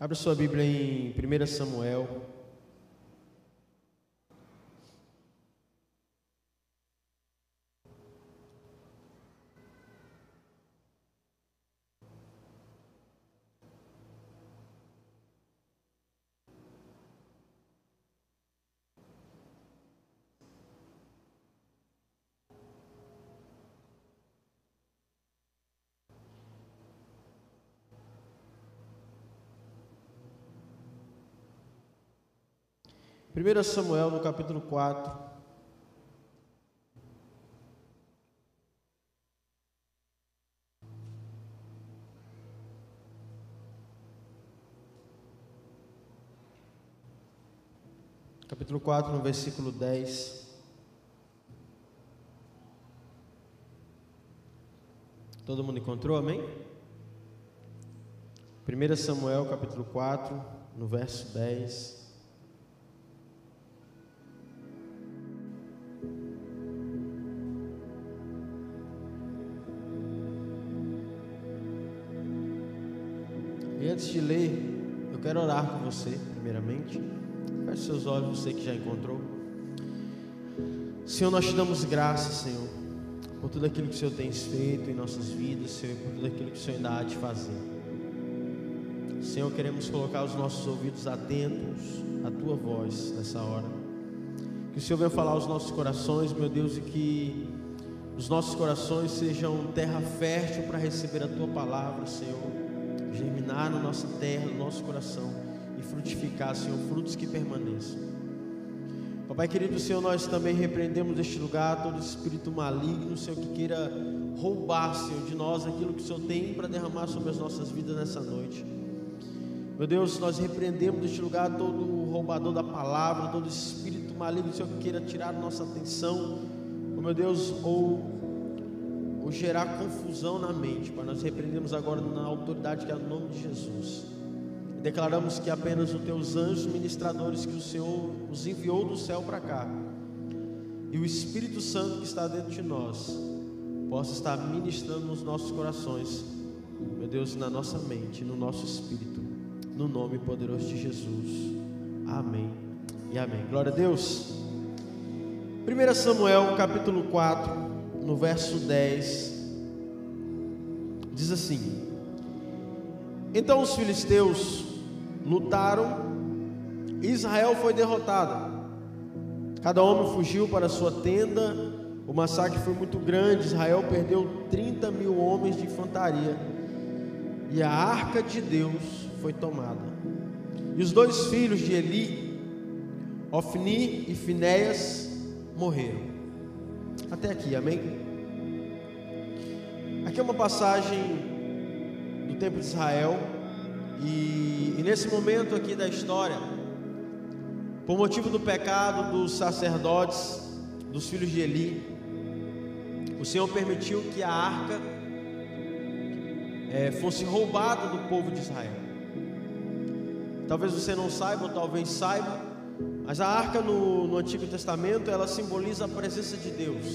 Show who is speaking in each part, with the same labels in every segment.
Speaker 1: Abra sua Bíblia em 1 Samuel. Primeiro Samuel no capítulo 4. Capítulo 4, no versículo 10. Todo mundo encontrou, amém? 1 Samuel, capítulo 4, no verso 10. Você, primeiramente. Feche seus olhos, você que já encontrou. Senhor, nós te damos graças, Senhor, por tudo aquilo que o Senhor tem feito em nossas vidas, Senhor, por tudo aquilo que o Senhor ainda há de fazer. Senhor, queremos colocar os nossos ouvidos atentos à tua voz nessa hora. Que o Senhor venha falar aos nossos corações, meu Deus, e que os nossos corações sejam terra fértil para receber a tua palavra, Senhor germinar na nossa terra, no nosso coração e frutificar, Senhor, frutos que permaneçam. Papai querido, Senhor, nós também repreendemos deste lugar todo espírito maligno, Senhor, que queira roubar, Senhor, de nós aquilo que o Senhor tem para derramar sobre as nossas vidas nessa noite. Meu Deus, nós repreendemos deste lugar todo roubador da palavra, todo espírito maligno, Senhor, que queira tirar nossa atenção, oh, meu Deus, ou ou gerar confusão na mente, Pai. Nós repreendemos agora na autoridade que é o nome de Jesus. E declaramos que apenas os teus anjos ministradores que o Senhor os enviou do céu para cá, e o Espírito Santo que está dentro de nós, possa estar ministrando nos nossos corações, meu Deus, na nossa mente, no nosso espírito, no nome poderoso de Jesus. Amém e amém. Glória a Deus. 1 Samuel capítulo 4 no verso 10, diz assim: Então os filisteus lutaram, Israel foi derrotada. Cada homem fugiu para sua tenda, o massacre foi muito grande. Israel perdeu 30 mil homens de infantaria, e a arca de Deus foi tomada. E os dois filhos de Eli, Ofni e Finéias, morreram. Até aqui, amém? Aqui é uma passagem do tempo de Israel, e, e nesse momento aqui da história, por motivo do pecado dos sacerdotes, dos filhos de Eli, o Senhor permitiu que a arca é, fosse roubada do povo de Israel. Talvez você não saiba, ou talvez saiba, mas a arca no, no Antigo Testamento ela simboliza a presença de Deus.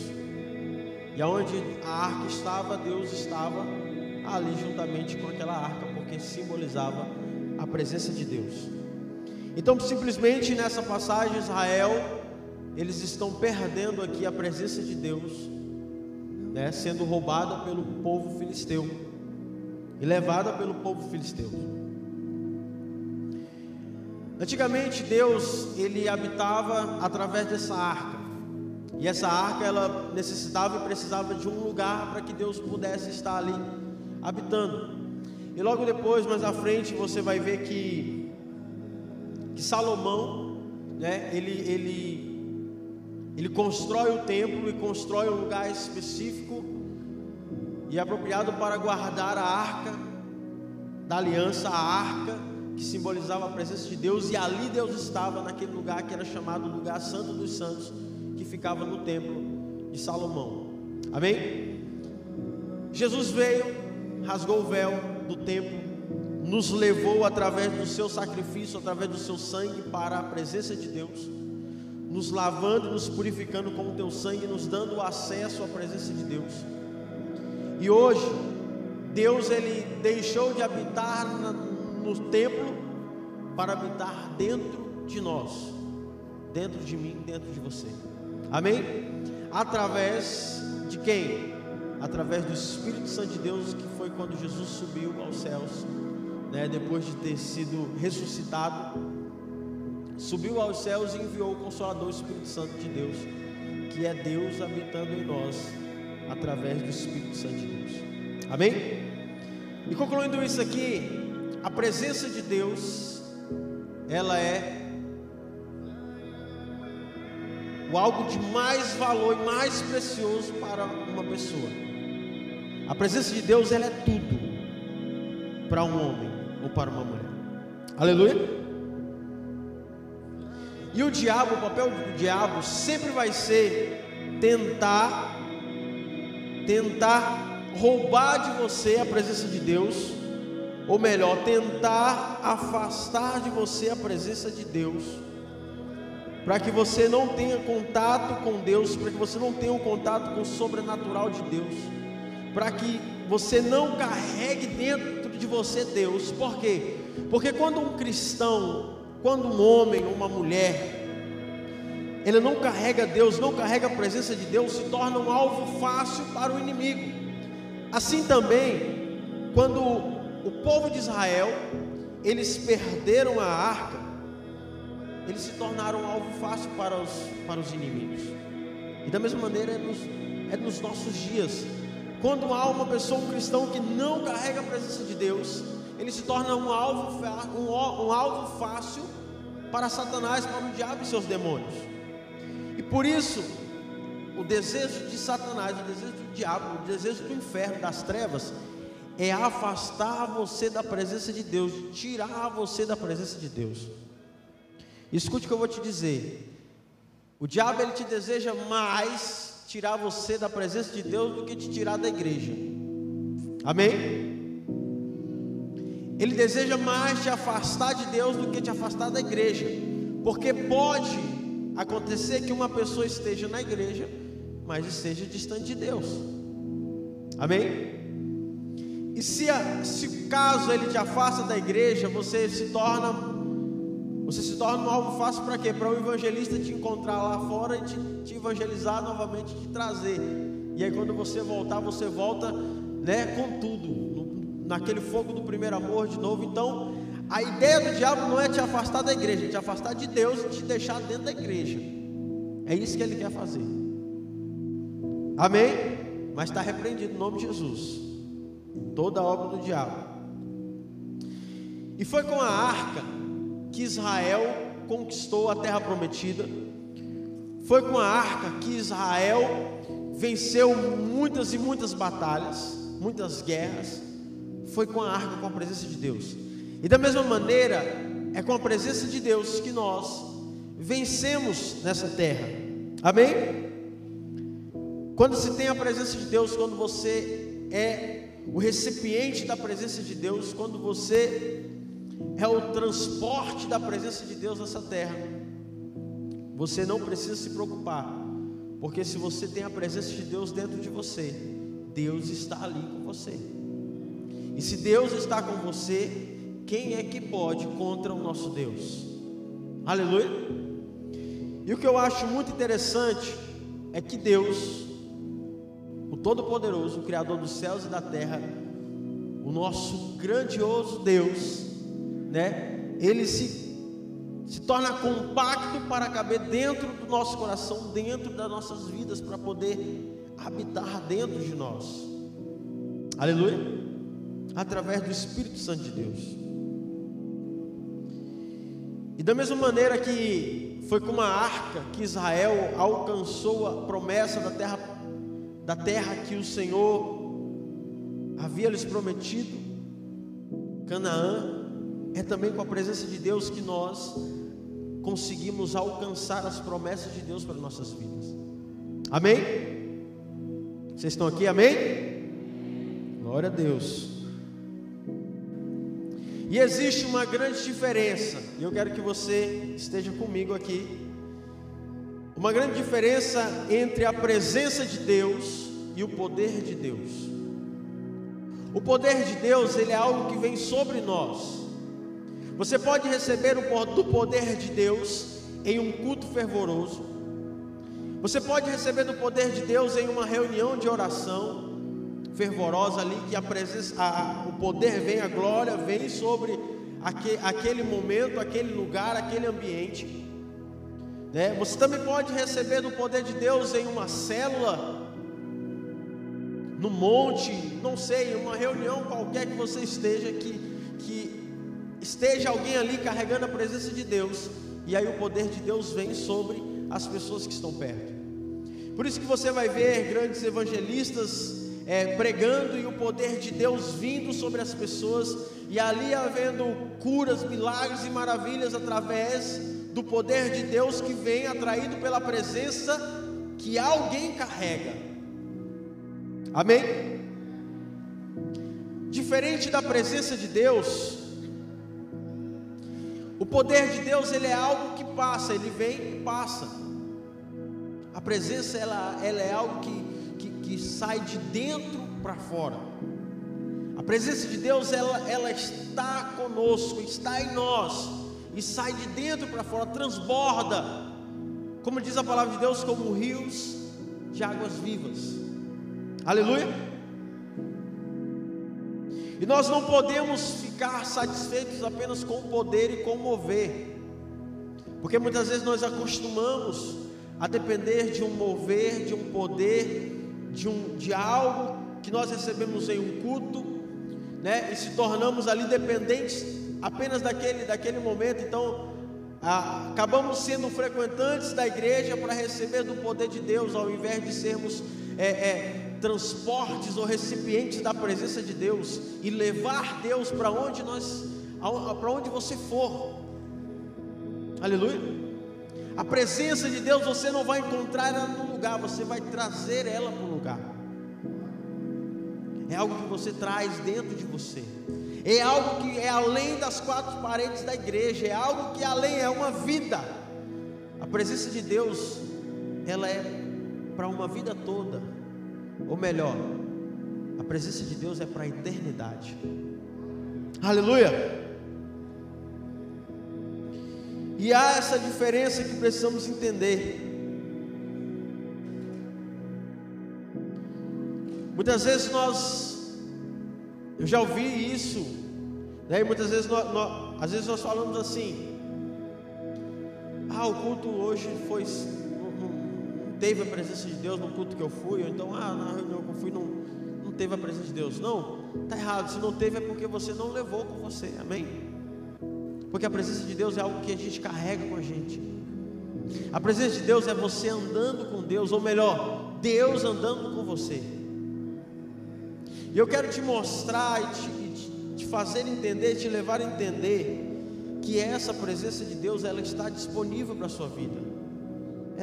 Speaker 1: E aonde a arca estava, Deus estava ali juntamente com aquela arca, porque simbolizava a presença de Deus. Então, simplesmente nessa passagem, Israel, eles estão perdendo aqui a presença de Deus, né, sendo roubada pelo povo filisteu e levada pelo povo filisteu. Antigamente Deus ele habitava através dessa arca. E essa arca ela necessitava e precisava de um lugar para que Deus pudesse estar ali habitando. E logo depois, mais à frente, você vai ver que que Salomão, né, ele ele ele constrói o templo e constrói um lugar específico e apropriado para guardar a arca da aliança, a arca que simbolizava a presença de Deus, e ali Deus estava, naquele lugar que era chamado lugar santo dos santos, que ficava no templo de Salomão. Amém? Jesus veio, rasgou o véu do templo, nos levou através do seu sacrifício, através do seu sangue para a presença de Deus, nos lavando, nos purificando com o teu sangue, nos dando acesso à presença de Deus. E hoje, Deus ele deixou de habitar no templo para habitar dentro de nós, dentro de mim, dentro de você. Amém? Através de quem? Através do Espírito Santo de Deus, que quando Jesus subiu aos céus, né, depois de ter sido ressuscitado, subiu aos céus e enviou o Consolador, o Espírito Santo de Deus, que é Deus habitando em nós, através do Espírito Santo de Deus. Amém? E concluindo isso aqui, a presença de Deus, ela é o algo de mais valor e mais precioso para uma pessoa. A presença de Deus ela é tudo para um homem ou para uma mulher. Aleluia. E o diabo, o papel do diabo sempre vai ser tentar tentar roubar de você a presença de Deus, ou melhor, tentar afastar de você a presença de Deus para que você não tenha contato com Deus, para que você não tenha um contato com o sobrenatural de Deus, para que você não carregue dentro de você Deus. Por quê? Porque quando um cristão, quando um homem ou uma mulher, ele não carrega Deus, não carrega a presença de Deus, se torna um alvo fácil para o inimigo. Assim também, quando o povo de Israel, eles perderam a arca, eles se tornaram alvo fácil para os, para os inimigos. E da mesma maneira é nos, é nos nossos dias. Quando há uma pessoa, um cristão que não carrega a presença de Deus, ele se torna um alvo, um, um alvo fácil para Satanás, para o diabo e seus demônios. E por isso, o desejo de Satanás, o desejo do diabo, o desejo do inferno, das trevas, é afastar você da presença de Deus, tirar você da presença de Deus. Escute o que eu vou te dizer. O diabo ele te deseja mais tirar você da presença de Deus do que te tirar da igreja. Amém? Ele deseja mais te afastar de Deus do que te afastar da igreja. Porque pode acontecer que uma pessoa esteja na igreja, mas esteja distante de Deus. Amém? E se, se caso ele te afasta da igreja, você se torna você se torna um alvo fácil para quê? Para o evangelista te encontrar lá fora e te, te, evangelizar novamente, te trazer. E aí quando você voltar, você volta, né, com tudo, no, naquele fogo do primeiro amor de novo. Então, a ideia do diabo não é te afastar da igreja, é te afastar de Deus e te deixar dentro da igreja. É isso que ele quer fazer. Amém? Mas está repreendido em nome de Jesus. Toda a obra do diabo. E foi com a arca que Israel conquistou a terra prometida. Foi com a arca que Israel venceu muitas e muitas batalhas, muitas guerras. Foi com a arca, com a presença de Deus. E da mesma maneira, é com a presença de Deus que nós vencemos nessa terra. Amém? Quando se tem a presença de Deus, quando você é o recipiente da presença de Deus, quando você é o transporte da presença de Deus nessa terra. Você não precisa se preocupar, porque se você tem a presença de Deus dentro de você, Deus está ali com você. E se Deus está com você, quem é que pode contra o nosso Deus? Aleluia. E o que eu acho muito interessante é que Deus, o Todo-Poderoso, o Criador dos céus e da terra, o nosso grandioso Deus, né? Ele se, se torna compacto para caber dentro do nosso coração, dentro das nossas vidas, para poder habitar dentro de nós. Aleluia. Através do Espírito Santo de Deus. E da mesma maneira que foi com uma arca que Israel alcançou a promessa da terra, da terra que o Senhor havia lhes prometido, Canaã, é também com a presença de Deus que nós conseguimos alcançar as promessas de Deus para nossas vidas. Amém? Vocês estão aqui? Amém? Glória a Deus. E existe uma grande diferença, e eu quero que você esteja comigo aqui. Uma grande diferença entre a presença de Deus e o poder de Deus. O poder de Deus, ele é algo que vem sobre nós. Você pode receber do poder de Deus em um culto fervoroso. Você pode receber do poder de Deus em uma reunião de oração fervorosa ali, que a presença, a, o poder vem, a glória vem sobre aquele, aquele momento, aquele lugar, aquele ambiente. Né? Você também pode receber do poder de Deus em uma célula, no monte, não sei, uma reunião qualquer que você esteja, que esteja alguém ali carregando a presença de Deus, e aí o poder de Deus vem sobre as pessoas que estão perto. Por isso que você vai ver grandes evangelistas é, pregando e o poder de Deus vindo sobre as pessoas, e ali havendo curas, milagres e maravilhas através do poder de Deus que vem atraído pela presença que alguém carrega. Amém? Diferente da presença de Deus, o poder de Deus ele é algo que passa, ele vem e passa. A presença ela, ela é algo que, que, que sai de dentro para fora. A presença de Deus ela, ela está conosco, está em nós e sai de dentro para fora, transborda, como diz a palavra de Deus, como rios de águas vivas. Aleluia. E nós não podemos ficar satisfeitos apenas com o poder e com o mover, porque muitas vezes nós acostumamos a depender de um mover, de um poder, de, um, de algo que nós recebemos em um culto, né? E se tornamos ali dependentes apenas daquele, daquele momento. Então, acabamos sendo frequentantes da igreja para receber do poder de Deus, ao invés de sermos é, é, transportes ou recipientes da presença de Deus e levar Deus para onde nós, para onde você for. Aleluia. A presença de Deus você não vai encontrar ela no lugar, você vai trazer ela para o lugar. É algo que você traz dentro de você é algo que é além das quatro paredes da igreja, é algo que além é uma vida. A presença de Deus, ela é para uma vida toda, ou melhor, a presença de Deus é para a eternidade. Aleluia! E há essa diferença que precisamos entender. Muitas vezes nós eu já ouvi isso, né? E muitas vezes nós, nós, às vezes nós falamos assim: Ah, o culto hoje foi teve a presença de Deus no culto que eu fui, ou então ah, na reunião que eu fui não, não teve a presença de Deus. Não, está errado. Se não teve é porque você não levou com você. Amém? Porque a presença de Deus é algo que a gente carrega com a gente. A presença de Deus é você andando com Deus, ou melhor, Deus andando com você. E eu quero te mostrar e te, te fazer entender, te levar a entender que essa presença de Deus ela está disponível para a sua vida.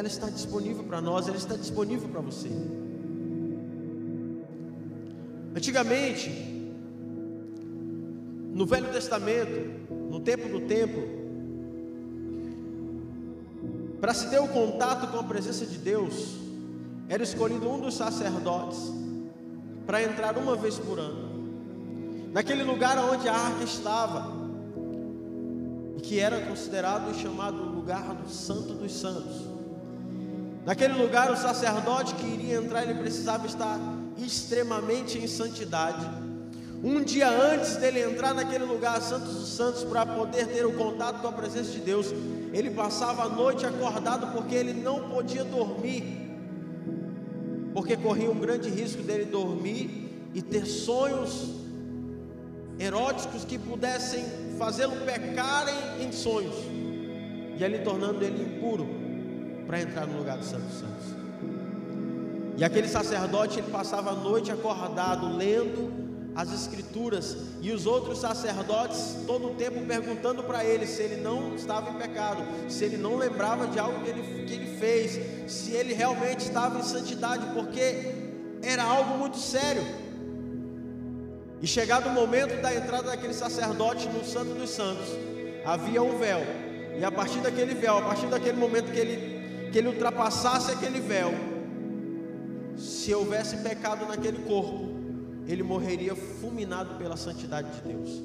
Speaker 1: Ela está disponível para nós, ela está disponível para você. Antigamente, no Velho Testamento, no tempo do templo, para se ter o contato com a presença de Deus, era escolhido um dos sacerdotes para entrar uma vez por ano. Naquele lugar onde a arca estava, que era considerado e chamado lugar do Santo dos Santos. Naquele lugar, o sacerdote que iria entrar, ele precisava estar extremamente em santidade. Um dia antes dele entrar naquele lugar, Santos dos Santos, para poder ter o contato com a presença de Deus, ele passava a noite acordado porque ele não podia dormir porque corria um grande risco dele dormir e ter sonhos eróticos que pudessem fazê-lo pecar em, em, sonhos, e ali tornando ele impuro para entrar no lugar dos Santos Santos. E aquele sacerdote ele passava a noite acordado lendo as escrituras e os outros sacerdotes todo o tempo perguntando para ele se ele não estava em pecado, se ele não lembrava de algo que ele, que ele fez, se ele realmente estava em santidade, porque era algo muito sério. E chegado o momento da entrada daquele sacerdote no Santo dos Santos, havia um véu, e a partir daquele véu, a partir daquele momento que ele, que ele ultrapassasse aquele véu, se houvesse pecado naquele corpo, ele morreria fulminado pela santidade de Deus.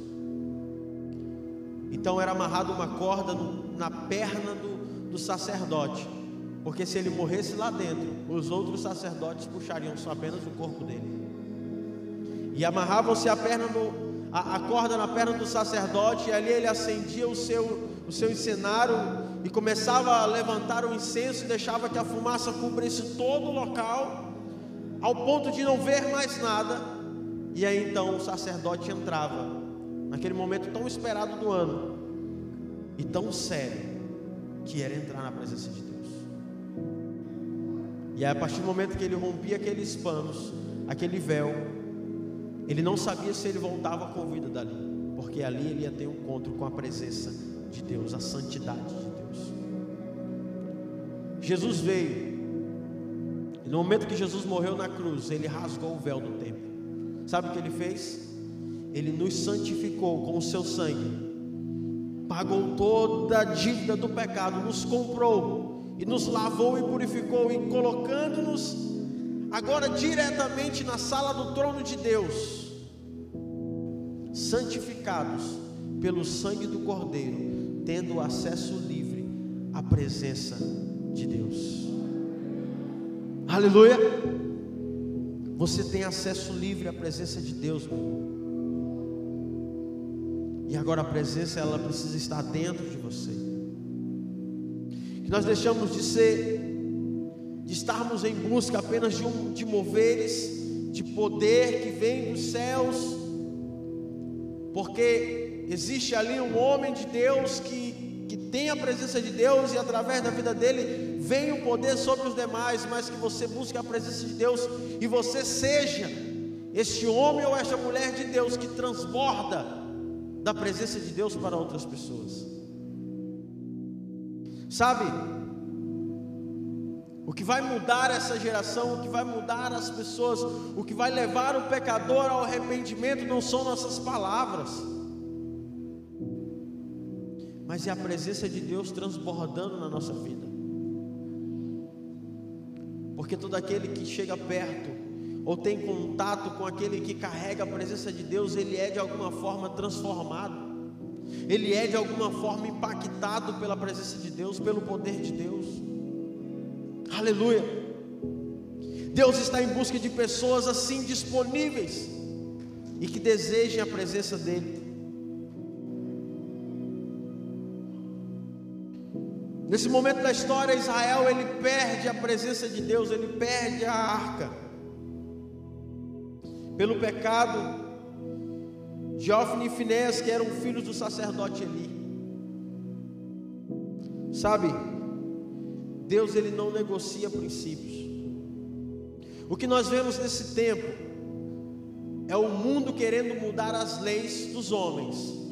Speaker 1: Então era amarrado uma corda no, na perna do, do sacerdote, porque se ele morresse lá dentro, os outros sacerdotes puxariam só apenas o corpo dele. E amarravam-se a perna a, corda na perna do sacerdote, e ali ele acendia o seu, o seu e começava a levantar o incenso e deixava que a fumaça cobrisse todo o local, ao ponto de não ver mais nada. E aí então o sacerdote entrava, naquele momento tão esperado do ano, e tão sério, que era entrar na presença de Deus. E aí, a partir do momento que ele rompia aqueles panos, aquele véu, ele não sabia se ele voltava com vida dali, porque ali ele ia ter um encontro com a presença de Deus, a santidade. Jesus veio, e no momento que Jesus morreu na cruz, ele rasgou o véu do templo. Sabe o que ele fez? Ele nos santificou com o seu sangue, pagou toda a dívida do pecado, nos comprou e nos lavou e purificou, e colocando-nos agora diretamente na sala do trono de Deus, santificados pelo sangue do Cordeiro, tendo acesso livre à presença de Deus. Aleluia! Você tem acesso livre à presença de Deus, meu E agora a presença ela precisa estar dentro de você. Que nós deixamos de ser de estarmos em busca apenas de, um, de moveres, de poder que vem dos céus, porque existe ali um homem de Deus que, que tem a presença de Deus e através da vida dele vem o poder sobre os demais, mas que você busque a presença de Deus e você seja este homem ou esta mulher de Deus que transborda da presença de Deus para outras pessoas. Sabe, o que vai mudar essa geração, o que vai mudar as pessoas, o que vai levar o pecador ao arrependimento não são nossas palavras, mas é a presença de Deus transbordando na nossa vida. Porque todo aquele que chega perto ou tem contato com aquele que carrega a presença de Deus, ele é de alguma forma transformado. Ele é de alguma forma impactado pela presença de Deus, pelo poder de Deus. Aleluia. Deus está em busca de pessoas assim disponíveis e que desejem a presença dEle. Nesse momento da história, Israel ele perde a presença de Deus, ele perde a arca. Pelo pecado de Ofni e Finés, que eram filhos do sacerdote Eli. Sabe? Deus ele não negocia princípios. O que nós vemos nesse tempo é o mundo querendo mudar as leis dos homens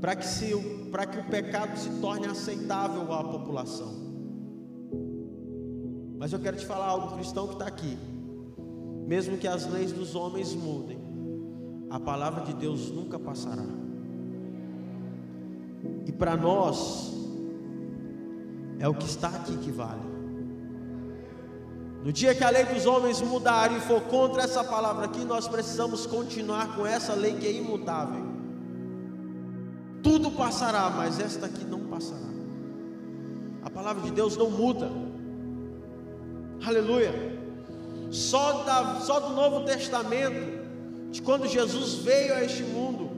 Speaker 1: para que, se, que o pecado se torne aceitável à população. Mas eu quero te falar algo, cristão que está aqui. Mesmo que as leis dos homens mudem, a palavra de Deus nunca passará. E para nós, é o que está aqui que vale. No dia que a lei dos homens mudar e for contra essa palavra aqui, nós precisamos continuar com essa lei que é imutável. Tudo passará, mas esta aqui não passará. A palavra de Deus não muda. Aleluia. Só, da, só do Novo Testamento, de quando Jesus veio a este mundo,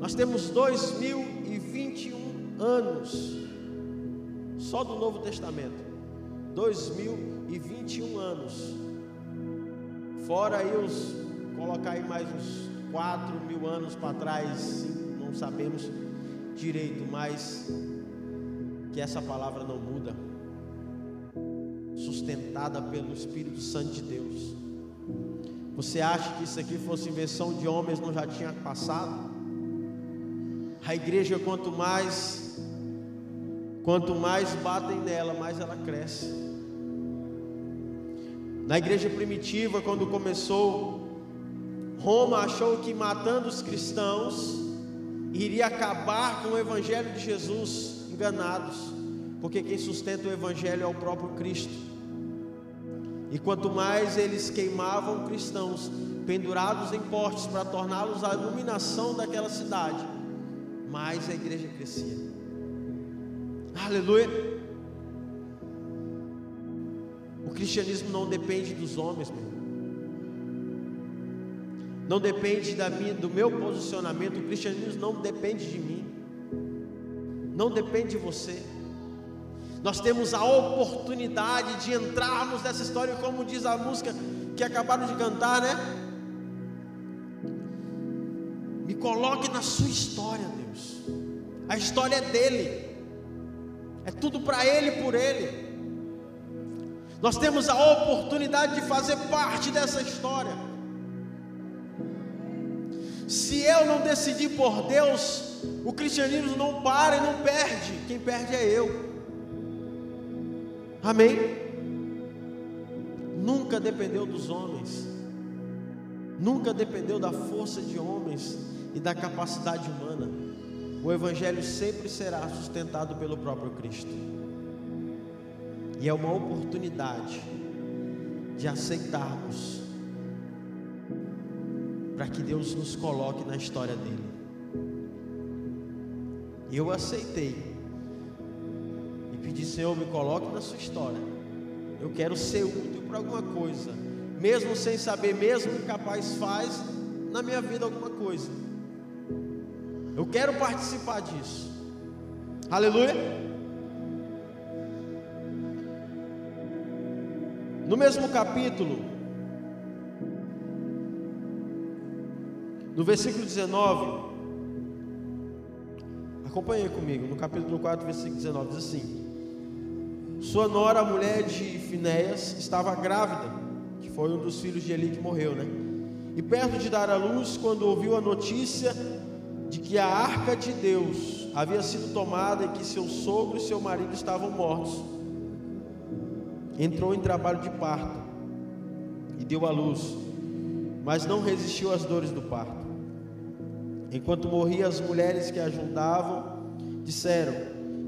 Speaker 1: nós temos 2021 anos, só do Novo Testamento, 2021 anos, fora aí os, colocar aí mais uns 4 mil anos para trás, não sabemos direito, mas que essa palavra não muda, sustentada pelo Espírito Santo de Deus. Você acha que isso aqui fosse invenção de homens, não já tinha passado? A igreja, quanto mais, quanto mais batem nela, mais ela cresce. Na igreja primitiva, quando começou, Roma achou que matando os cristãos iria acabar com o evangelho de Jesus, enganados, porque quem sustenta o evangelho é o próprio Cristo. E quanto mais eles queimavam cristãos pendurados em postes para torná-los a iluminação daquela cidade, mais a igreja crescia. Aleluia. O cristianismo não depende dos homens, meu. Não depende da minha, do meu posicionamento. O cristianismo não depende de mim. Não depende de você. Nós temos a oportunidade de entrarmos nessa história, como diz a música que acabaram de cantar, né? Me coloque na sua história, Deus. A história é dele. É tudo para ele e por ele. Nós temos a oportunidade de fazer parte dessa história. Se eu não decidir por Deus, o cristianismo não para e não perde. Quem perde é eu. Amém? Nunca dependeu dos homens, nunca dependeu da força de homens e da capacidade humana. O Evangelho sempre será sustentado pelo próprio Cristo, e é uma oportunidade de aceitarmos, para que Deus nos coloque na história dele. Eu aceitei pedir, Senhor, me coloque na sua história. Eu quero ser útil para alguma coisa, mesmo sem saber, mesmo capaz faz na minha vida alguma coisa. Eu quero participar disso. Aleluia. No mesmo capítulo, no versículo 19, acompanhe comigo, no capítulo 4, versículo 19, diz assim: sua nora, a mulher de Finéias, estava grávida, que foi um dos filhos de Eli que morreu, né? E perto de dar à luz, quando ouviu a notícia de que a arca de Deus havia sido tomada e que seu sogro e seu marido estavam mortos, entrou em trabalho de parto e deu à luz, mas não resistiu às dores do parto. Enquanto morria, as mulheres que a ajudavam disseram: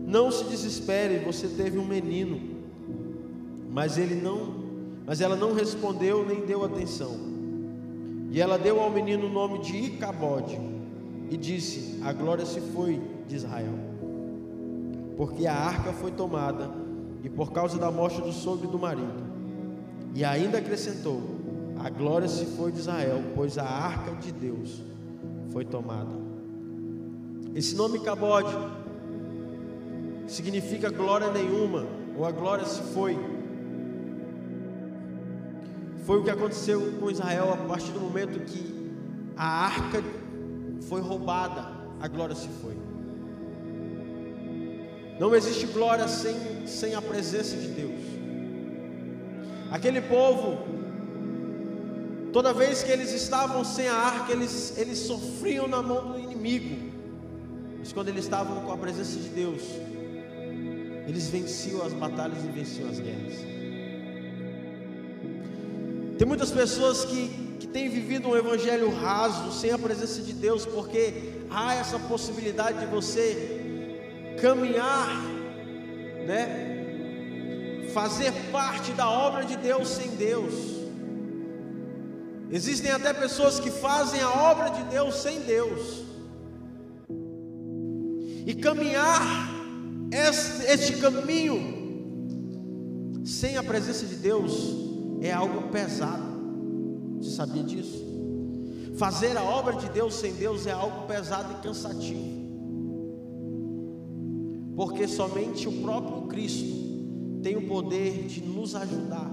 Speaker 1: não se desespere, você teve um menino. Mas ele não, mas ela não respondeu nem deu atenção. E ela deu ao menino o nome de Icabode e disse: A glória se foi de Israel. Porque a arca foi tomada e por causa da morte do sogro e do marido. E ainda acrescentou: A glória se foi de Israel, pois a arca de Deus foi tomada. Esse nome Icabode significa glória nenhuma, ou a glória se foi. Foi o que aconteceu com Israel a partir do momento que a arca foi roubada, a glória se foi. Não existe glória sem, sem a presença de Deus. Aquele povo, toda vez que eles estavam sem a arca, eles, eles sofriam na mão do inimigo. Mas quando eles estavam com a presença de Deus, eles venciam as batalhas e venciam as guerras. Tem muitas pessoas que, que têm vivido um evangelho raso, sem a presença de Deus, porque há essa possibilidade de você caminhar, né? Fazer parte da obra de Deus sem Deus. Existem até pessoas que fazem a obra de Deus sem Deus. E caminhar este caminho sem a presença de Deus é algo pesado. Você sabia disso? Fazer a obra de Deus sem Deus é algo pesado e cansativo. Porque somente o próprio Cristo tem o poder de nos ajudar,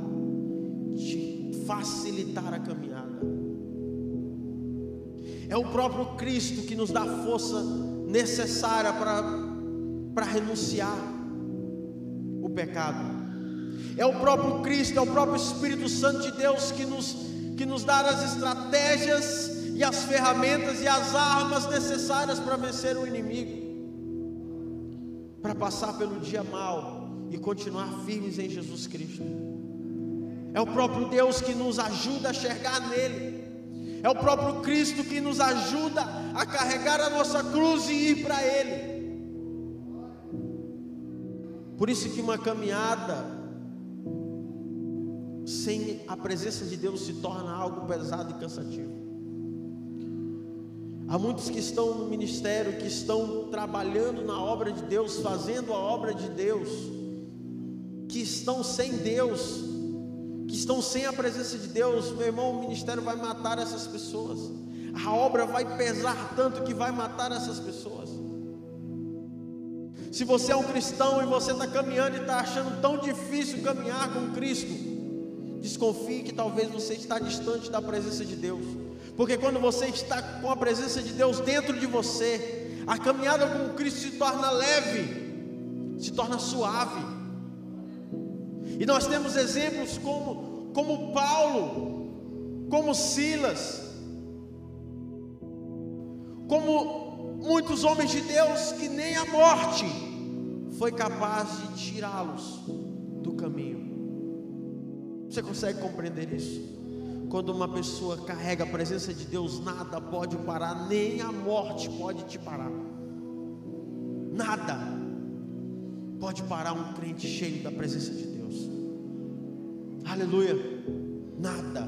Speaker 1: de facilitar a caminhada. É o próprio Cristo que nos dá a força necessária para para renunciar o pecado. É o próprio Cristo, é o próprio Espírito Santo de Deus que nos, que nos dá as estratégias e as ferramentas e as armas necessárias para vencer o inimigo, para passar pelo dia mal e continuar firmes em Jesus Cristo. É o próprio Deus que nos ajuda a chegar nele. É o próprio Cristo que nos ajuda a carregar a nossa cruz e ir para Ele. Por isso que uma caminhada sem a presença de Deus se torna algo pesado e cansativo. Há muitos que estão no ministério, que estão trabalhando na obra de Deus, fazendo a obra de Deus, que estão sem Deus, que estão sem a presença de Deus. Meu irmão, o ministério vai matar essas pessoas. A obra vai pesar tanto que vai matar essas pessoas. Se você é um cristão e você está caminhando e está achando tão difícil caminhar com Cristo, desconfie que talvez você está distante da presença de Deus. Porque quando você está com a presença de Deus dentro de você, a caminhada com Cristo se torna leve, se torna suave. E nós temos exemplos como, como Paulo, como Silas, como muitos homens de Deus que nem a morte foi capaz de tirá-los do caminho. Você consegue compreender isso? Quando uma pessoa carrega a presença de Deus, nada pode parar, nem a morte pode te parar. Nada pode parar um crente cheio da presença de Deus. Aleluia. Nada.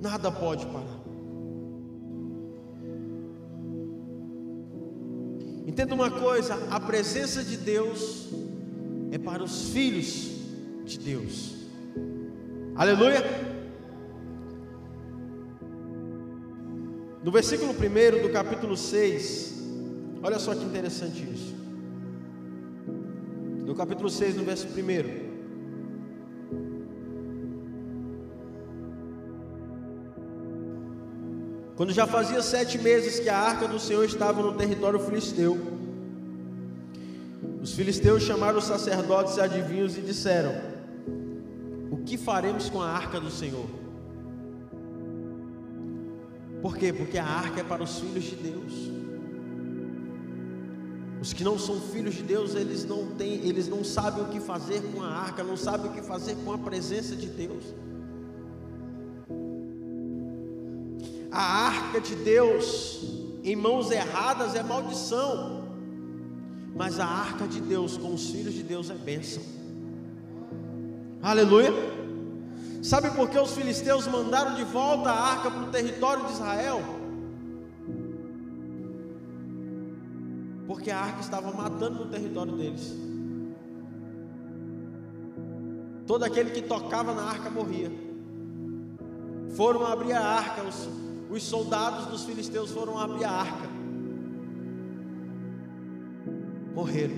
Speaker 1: Nada pode parar. Entenda uma coisa: a presença de Deus é para os filhos de Deus. Aleluia. No versículo 1 do capítulo 6, olha só que interessante isso. No capítulo 6, no verso 1. Quando já fazia sete meses que a arca do Senhor estava no território filisteu, os filisteus chamaram os sacerdotes e adivinhos e disseram: O que faremos com a arca do Senhor? Por quê? Porque a arca é para os filhos de Deus. Os que não são filhos de Deus, eles não têm, eles não sabem o que fazer com a arca, não sabem o que fazer com a presença de Deus. A arca de Deus em mãos erradas é maldição, mas a arca de Deus com os filhos de Deus é bênção. Aleluia. Sabe por que os filisteus mandaram de volta a arca para o território de Israel? Porque a arca estava matando no território deles. Todo aquele que tocava na arca morria. Foram abrir a arca, os, os soldados dos filisteus foram abrir a arca. Morreram.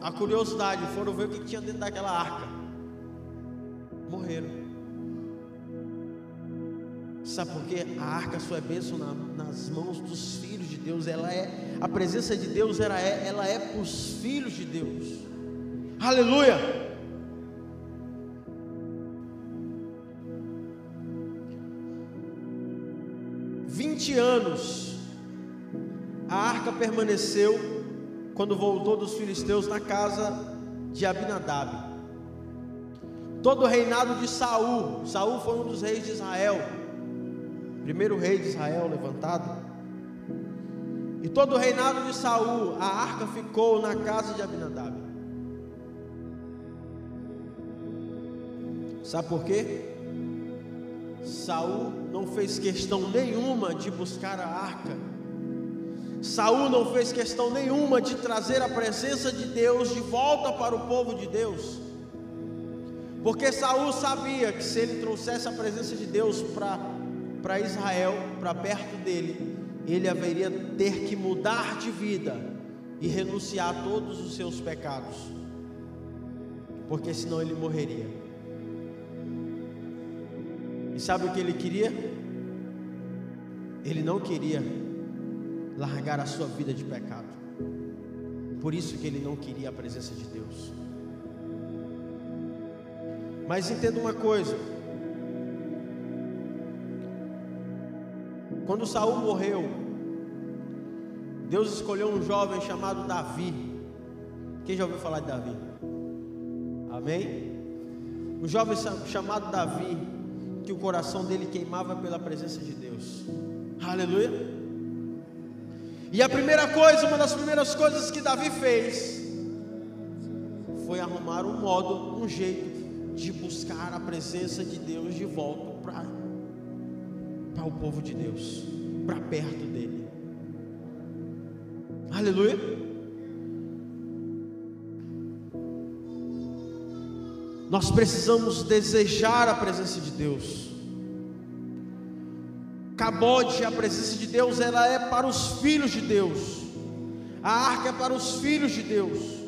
Speaker 1: A curiosidade, foram ver o que tinha dentro daquela arca morreram. Sabe por quê? A arca só é bênção na, nas mãos dos filhos de Deus. Ela é a presença de Deus, ela é, ela é para os filhos de Deus. Aleluia! Vinte anos a arca permaneceu quando voltou dos filisteus na casa de Abinadab. Todo o reinado de Saul, Saul foi um dos reis de Israel, primeiro rei de Israel levantado. E todo o reinado de Saul, a arca ficou na casa de Abinadab. Sabe por quê? Saul não fez questão nenhuma de buscar a arca. Saul não fez questão nenhuma de trazer a presença de Deus de volta para o povo de Deus. Porque Saul sabia que se ele trouxesse a presença de Deus para Israel, para perto dele, ele haveria ter que mudar de vida e renunciar a todos os seus pecados. Porque senão ele morreria. E sabe o que ele queria? Ele não queria largar a sua vida de pecado. Por isso que ele não queria a presença de Deus. Mas entenda uma coisa: quando Saul morreu, Deus escolheu um jovem chamado Davi. Quem já ouviu falar de Davi? Amém? Um jovem chamado Davi, que o coração dele queimava pela presença de Deus. Aleluia. E a primeira coisa, uma das primeiras coisas que Davi fez, foi arrumar um modo, um jeito de buscar a presença de Deus de volta para o povo de Deus, para perto dele. Aleluia. Nós precisamos desejar a presença de Deus. Cabode, a presença de Deus, ela é para os filhos de Deus. A arca é para os filhos de Deus.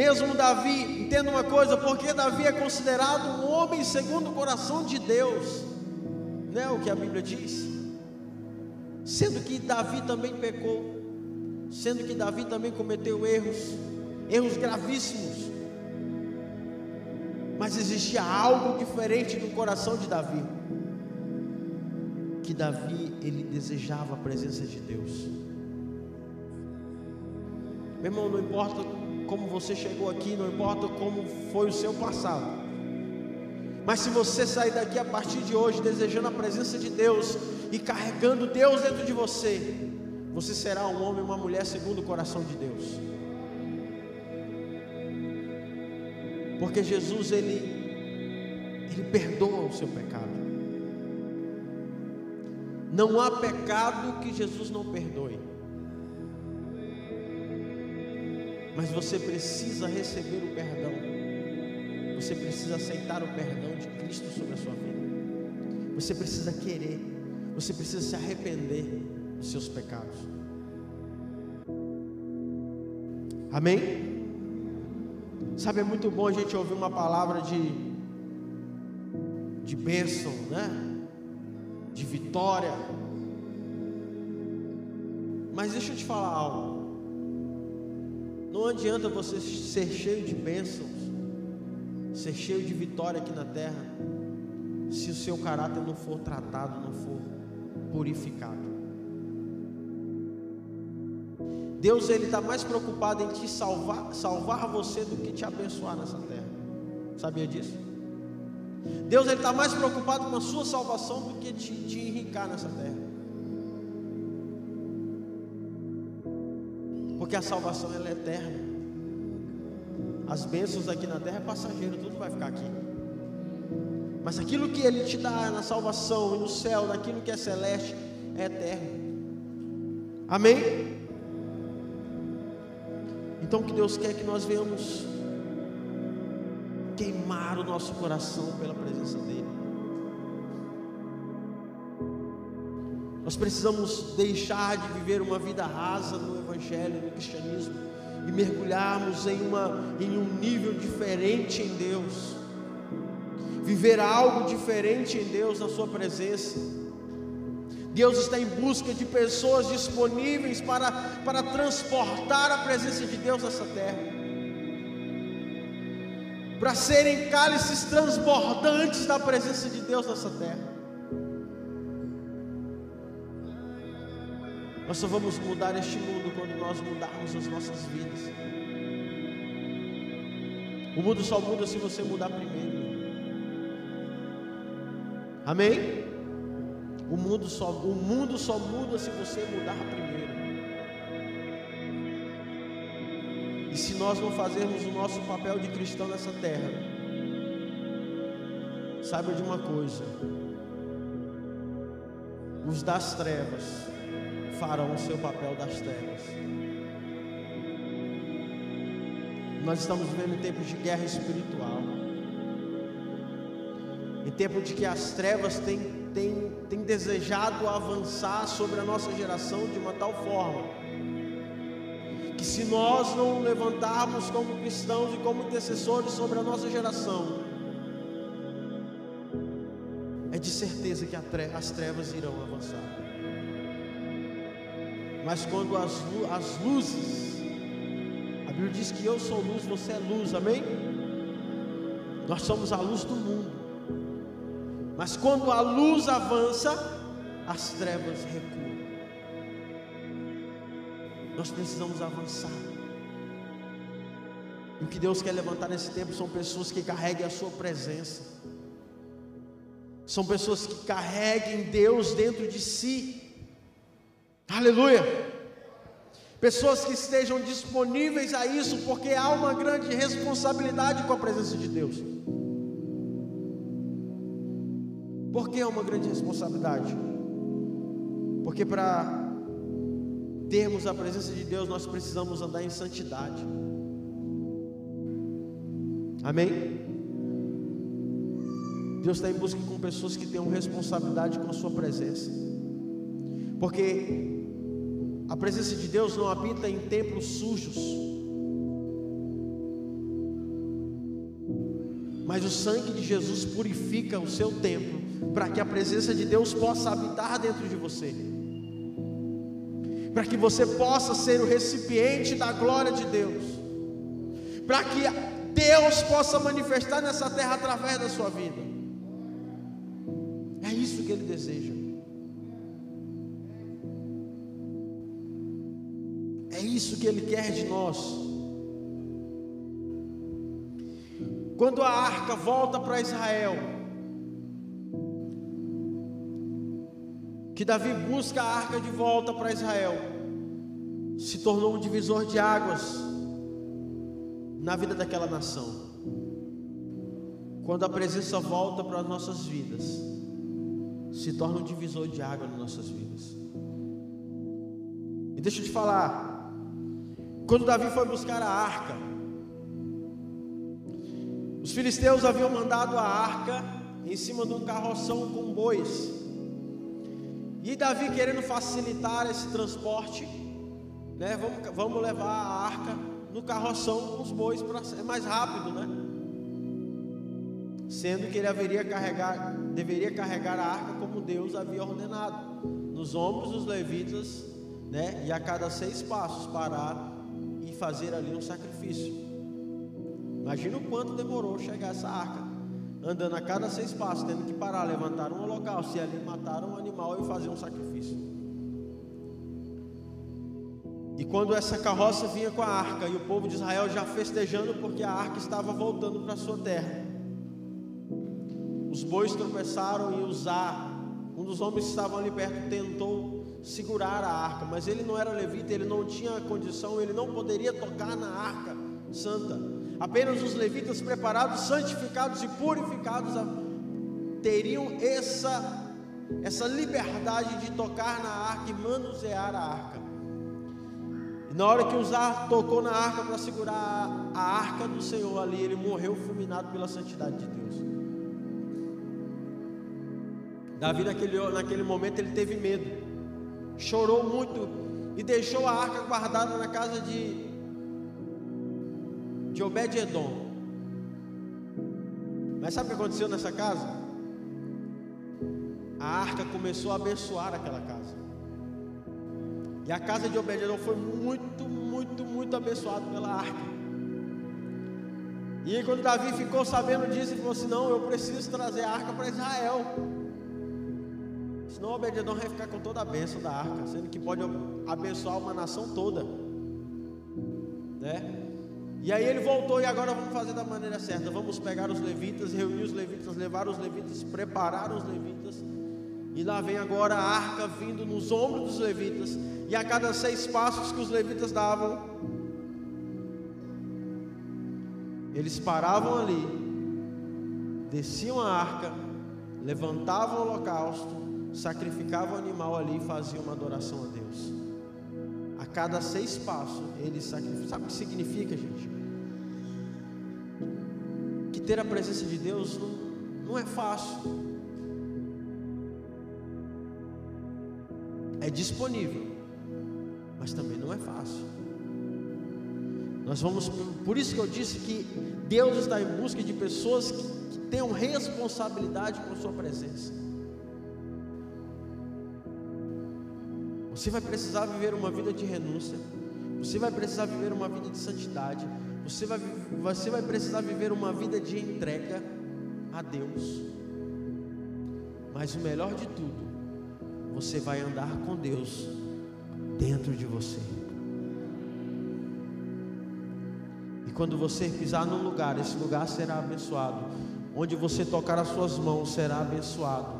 Speaker 1: Mesmo Davi, entenda uma coisa, porque Davi é considerado um homem segundo o coração de Deus, não é o que a Bíblia diz? Sendo que Davi também pecou, sendo que Davi também cometeu erros, erros gravíssimos, mas existia algo diferente no coração de Davi, que Davi ele desejava a presença de Deus. Meu irmão, não importa como você chegou aqui, não importa como foi o seu passado. Mas se você sair daqui a partir de hoje desejando a presença de Deus e carregando Deus dentro de você, você será um homem uma mulher segundo o coração de Deus. Porque Jesus ele ele perdoa o seu pecado. Não há pecado que Jesus não perdoe. Mas você precisa receber o perdão. Você precisa aceitar o perdão de Cristo sobre a sua vida. Você precisa querer. Você precisa se arrepender dos seus pecados. Amém? Sabe, é muito bom a gente ouvir uma palavra de, de bênção, né? De vitória. Mas deixa eu te falar algo. Não adianta você ser cheio de bênçãos, ser cheio de vitória aqui na terra, se o seu caráter não for tratado, não for purificado. Deus ele está mais preocupado em te salvar, salvar você do que te abençoar nessa terra. Sabia disso? Deus ele está mais preocupado com a sua salvação do que te, te enricar nessa terra. Porque a salvação ela é eterna. As bênçãos aqui na terra é passageiro, tudo vai ficar aqui. Mas aquilo que Ele te dá na salvação e no céu, naquilo que é celeste, é eterno. Amém? Então que Deus quer que nós venhamos queimar o nosso coração pela presença dEle. Nós precisamos deixar de viver uma vida rasa no Evangelho, no cristianismo, e mergulharmos em, uma, em um nível diferente em Deus, viver algo diferente em Deus, na Sua presença. Deus está em busca de pessoas disponíveis para, para transportar a presença de Deus nessa terra, para serem cálices transbordantes da presença de Deus nessa terra. Nós só vamos mudar este mundo quando nós mudarmos as nossas vidas. O mundo só muda se você mudar primeiro. Amém? O mundo só, o mundo só muda se você mudar primeiro. E se nós não fazermos o nosso papel de cristão nessa terra, saiba de uma coisa: os das trevas farão o seu papel das trevas. Nós estamos vivendo em tempos de guerra espiritual. Em tempo de que as trevas têm, têm, têm desejado avançar sobre a nossa geração de uma tal forma que se nós não levantarmos como cristãos e como intercessores sobre a nossa geração, é de certeza que as trevas irão avançar. Mas quando as, as luzes, a Bíblia diz que eu sou luz, você é luz, amém? Nós somos a luz do mundo. Mas quando a luz avança, as trevas recuam. Nós precisamos avançar. E o que Deus quer levantar nesse tempo são pessoas que carreguem a sua presença. São pessoas que carreguem Deus dentro de si. Aleluia. Pessoas que estejam disponíveis a isso, porque há uma grande responsabilidade com a presença de Deus. Por que é uma grande responsabilidade? Porque para termos a presença de Deus, nós precisamos andar em santidade. Amém? Deus está em busca com pessoas que tenham responsabilidade com a sua presença. Porque a presença de Deus não habita em templos sujos. Mas o sangue de Jesus purifica o seu templo para que a presença de Deus possa habitar dentro de você. Para que você possa ser o recipiente da glória de Deus. Para que Deus possa manifestar nessa terra através da sua vida. É isso que ele deseja. Isso que Ele quer de nós. Quando a arca volta para Israel, que Davi busca a arca de volta para Israel, se tornou um divisor de águas na vida daquela nação. Quando a presença volta para as nossas vidas, se torna um divisor de água nas nossas vidas. E deixa eu te falar, quando Davi foi buscar a arca, os filisteus haviam mandado a arca em cima de um carroção com bois. E Davi querendo facilitar esse transporte, né? Vamos, vamos levar a arca no carroção com os bois para é mais rápido, né? Sendo que ele haveria carregar, deveria carregar a arca como Deus havia ordenado, nos ombros dos levitas, né? E a cada seis passos parar fazer ali um sacrifício. Imagina o quanto demorou chegar essa arca, andando a cada seis passos, tendo que parar, levantar um holocausto, e ali matar um animal e fazer um sacrifício. E quando essa carroça vinha com a arca e o povo de Israel já festejando porque a arca estava voltando para sua terra, os bois tropeçaram em usar. Um dos homens que estavam ali perto tentou segurar a arca, mas ele não era levita, ele não tinha condição, ele não poderia tocar na arca santa. Apenas os levitas preparados, santificados e purificados teriam essa essa liberdade de tocar na arca e manusear a arca. E na hora que Uzar tocou na arca para segurar a arca do Senhor ali, ele morreu fulminado pela santidade de Deus. Davi naquele, naquele momento ele teve medo chorou muito e deixou a arca guardada na casa de, de Obed-Edom. Mas sabe o que aconteceu nessa casa? A arca começou a abençoar aquela casa. E a casa de Obed-Edom foi muito, muito, muito abençoada pela arca. E aí, quando Davi ficou sabendo disso, ele falou assim: Não, eu preciso trazer a arca para Israel. Senão Obed-Edom vai ficar com toda a bênção da arca, sendo que pode abençoar uma nação toda. Né? E aí ele voltou e agora vamos fazer da maneira certa. Vamos pegar os levitas, reunir os levitas, levar os levitas, preparar os levitas. E lá vem agora a arca vindo nos ombros dos levitas. E a cada seis passos que os levitas davam, eles paravam ali, desciam a arca, levantavam o holocausto sacrificava o animal ali e fazia uma adoração a Deus. A cada seis passos, ele sacrificava. Sabe o que significa, gente? Que ter a presença de Deus não, não é fácil. É disponível, mas também não é fácil. Nós vamos, por isso que eu disse que Deus está em busca de pessoas que, que tenham responsabilidade com a sua presença. Você vai precisar viver uma vida de renúncia. Você vai precisar viver uma vida de santidade. Você vai, você vai precisar viver uma vida de entrega a Deus. Mas o melhor de tudo, você vai andar com Deus dentro de você. E quando você pisar num lugar, esse lugar será abençoado. Onde você tocar as suas mãos será abençoado.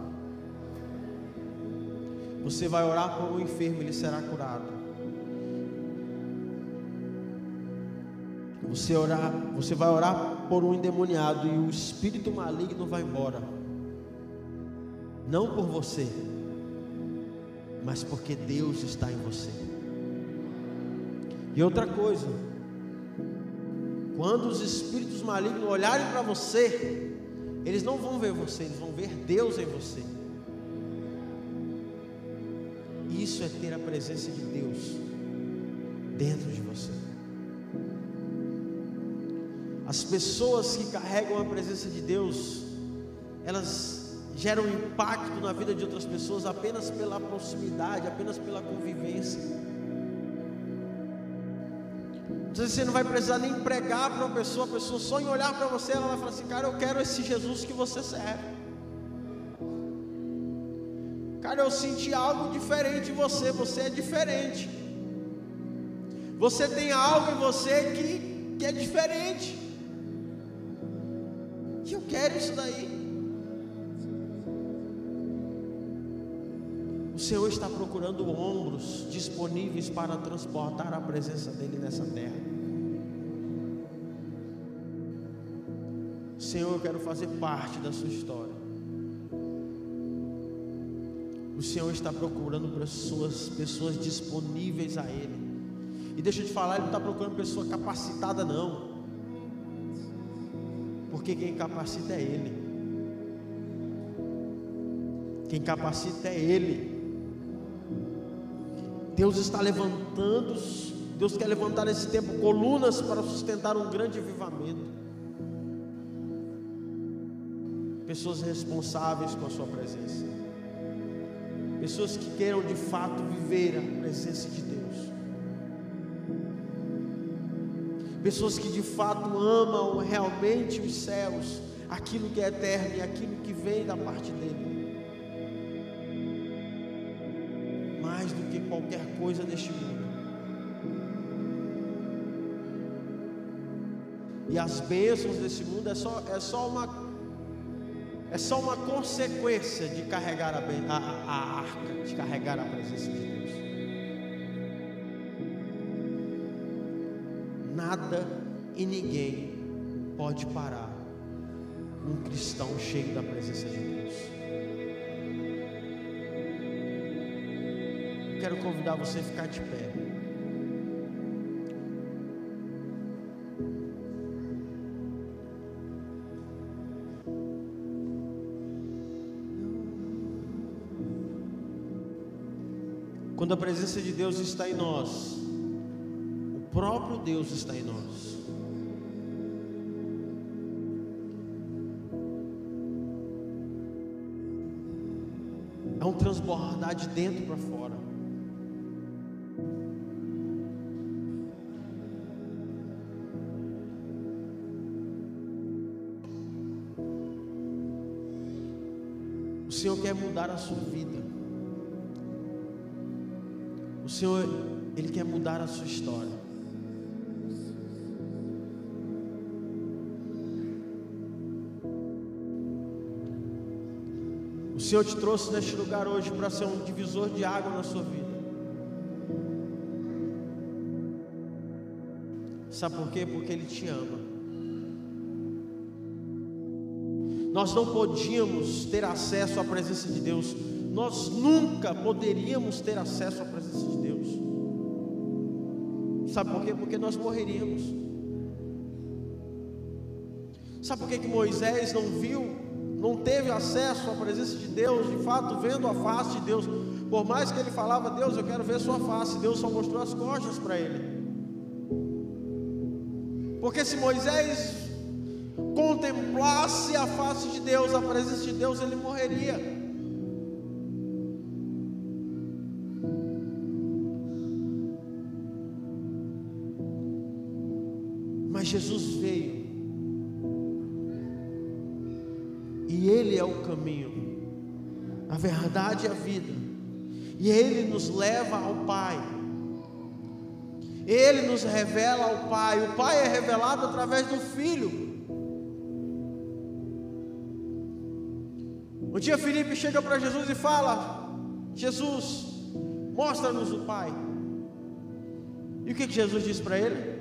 Speaker 1: Você vai orar por um enfermo, ele será curado. Você orar, você vai orar por um endemoniado e o espírito maligno vai embora. Não por você, mas porque Deus está em você. E outra coisa, quando os espíritos malignos olharem para você, eles não vão ver você, eles vão ver Deus em você. Isso é ter a presença de Deus dentro de você. As pessoas que carregam a presença de Deus, elas geram impacto na vida de outras pessoas apenas pela proximidade, apenas pela convivência. Você não vai precisar nem pregar para uma pessoa, a pessoa só em olhar para você, ela vai falar assim: Cara, eu quero esse Jesus que você serve. Eu senti algo diferente em você, você é diferente. Você tem algo em você que, que é diferente. Que eu quero isso daí. O Senhor está procurando ombros disponíveis para transportar a presença dEle nessa terra. Senhor, eu quero fazer parte da sua história. O Senhor está procurando pessoas, pessoas disponíveis a Ele. E deixa eu te falar, Ele não está procurando pessoa capacitada, não. Porque quem capacita é Ele. Quem capacita é Ele. Deus está levantando, Deus quer levantar nesse tempo colunas para sustentar um grande avivamento. Pessoas responsáveis com a Sua presença. Pessoas que queiram de fato viver a presença de Deus. pessoas que de fato amam realmente os céus, aquilo que é eterno e aquilo que vem da parte dele, mais do que qualquer coisa neste mundo. E as bênçãos desse mundo é só, é só uma é só uma consequência de carregar a, a, a arca, de carregar a presença de Deus. nada e ninguém pode parar um cristão cheio da presença de Deus. Quero convidar você a ficar de pé. Quando a presença de Deus está em nós, próprio Deus está em nós. É um transbordar de dentro para fora. O Senhor quer mudar a sua vida. Senhor, Ele quer mudar a sua história. Senhor te trouxe neste lugar hoje para ser um divisor de água na sua vida. Sabe por quê? Porque Ele te ama. Nós não podíamos ter acesso à presença de Deus. Nós nunca poderíamos ter acesso à presença. Sabe por quê? Porque nós morreríamos. Sabe por que, que Moisés não viu não teve acesso à presença de Deus, de fato, vendo a face de Deus. Por mais que ele falava, Deus, eu quero ver sua face, Deus só mostrou as costas para ele. Porque se Moisés contemplasse a face de Deus, a presença de Deus, ele morreria. Jesus veio Ele é o caminho, a verdade e a vida, e Ele nos leva ao Pai. Ele nos revela ao Pai, o Pai é revelado através do Filho. Um dia Felipe chega para Jesus e fala: Jesus, mostra-nos o Pai. E o que Jesus diz para ele?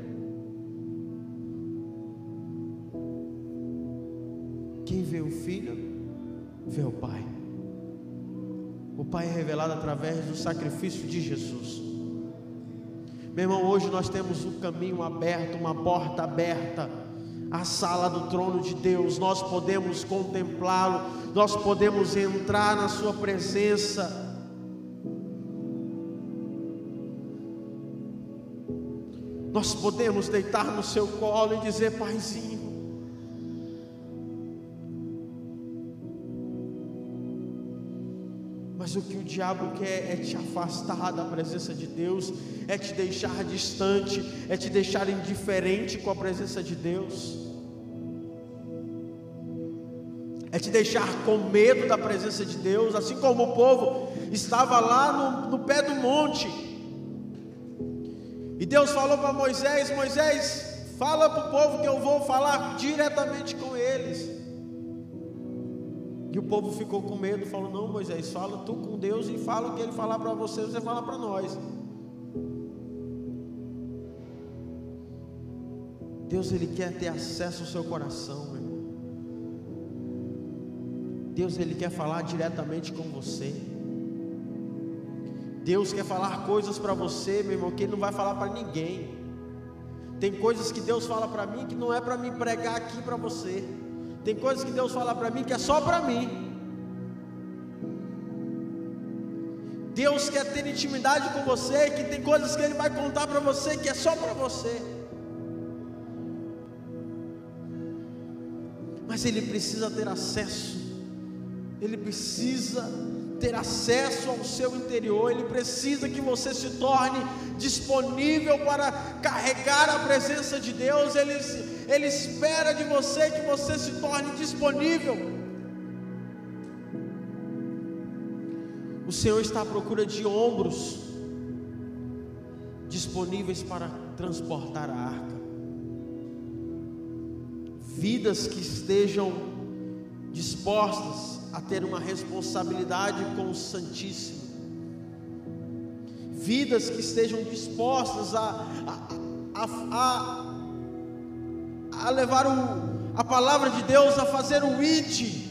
Speaker 1: Vê o Filho, vê o Pai. O Pai é revelado através do sacrifício de Jesus. Meu irmão, hoje nós temos um caminho aberto, uma porta aberta, a sala do trono de Deus. Nós podemos contemplá-lo, nós podemos entrar na Sua presença. Nós podemos deitar no seu colo e dizer: Paizinho, Mas o que o diabo quer é te afastar da presença de Deus, é te deixar distante, é te deixar indiferente com a presença de Deus, é te deixar com medo da presença de Deus, assim como o povo estava lá no, no pé do monte, e Deus falou para Moisés: Moisés, fala para o povo que eu vou falar diretamente com eles. E o povo ficou com medo, falou: Não, Moisés, fala tu com Deus e fala o que ele falar para você, você fala para nós. Deus ele quer ter acesso ao seu coração, meu irmão. Deus ele quer falar diretamente com você. Deus quer falar coisas para você, meu irmão, que ele não vai falar para ninguém. Tem coisas que Deus fala para mim que não é para me pregar aqui para você. Tem coisas que Deus fala para mim que é só para mim. Deus quer ter intimidade com você, que tem coisas que Ele vai contar para você que é só para você. Mas Ele precisa ter acesso, Ele precisa ter acesso ao seu interior, Ele precisa que você se torne disponível para carregar a presença de Deus, Ele, Ele espera de você que você se torne disponível. O Senhor está à procura de ombros disponíveis para transportar a arca, vidas que estejam dispostas a ter uma responsabilidade com o Santíssimo, vidas que estejam dispostas a, a, a, a levar o, a palavra de Deus, a fazer o id,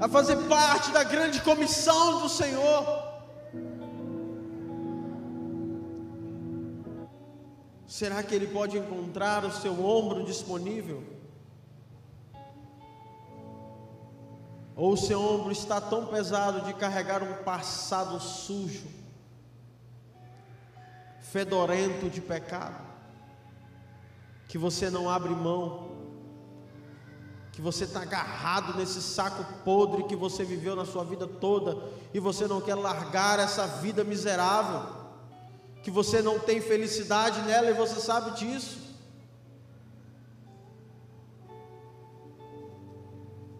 Speaker 1: a fazer parte da grande comissão do Senhor. Será que ele pode encontrar o seu ombro disponível? Ou seu ombro está tão pesado de carregar um passado sujo, fedorento de pecado, que você não abre mão, que você está agarrado nesse saco podre que você viveu na sua vida toda e você não quer largar essa vida miserável, que você não tem felicidade nela e você sabe disso.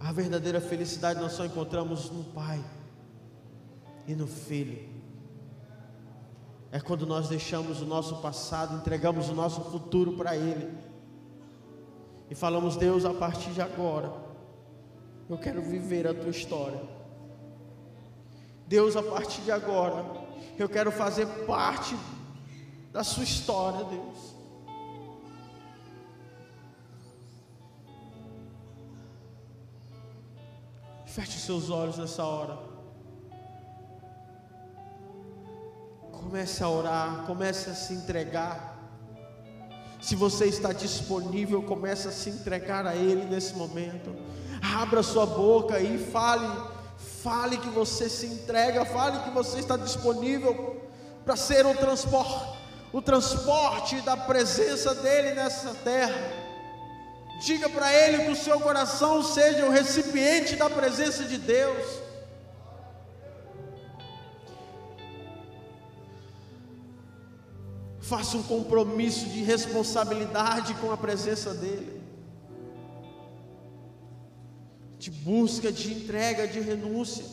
Speaker 1: A verdadeira felicidade nós só encontramos no Pai e no Filho. É quando nós deixamos o nosso passado, entregamos o nosso futuro para Ele e falamos: Deus, a partir de agora, eu quero viver a tua história. Deus, a partir de agora, eu quero fazer parte da sua história, Deus. Feche seus olhos nessa hora. Comece a orar, comece a se entregar. Se você está disponível, comece a se entregar a Ele nesse momento. Abra sua boca e fale, fale que você se entrega, fale que você está disponível para ser o transporte, o transporte da presença dEle nessa terra. Diga para Ele que o seu coração seja o recipiente da presença de Deus. Faça um compromisso de responsabilidade com a presença dEle, de busca, de entrega, de renúncia.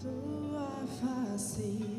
Speaker 2: Tua face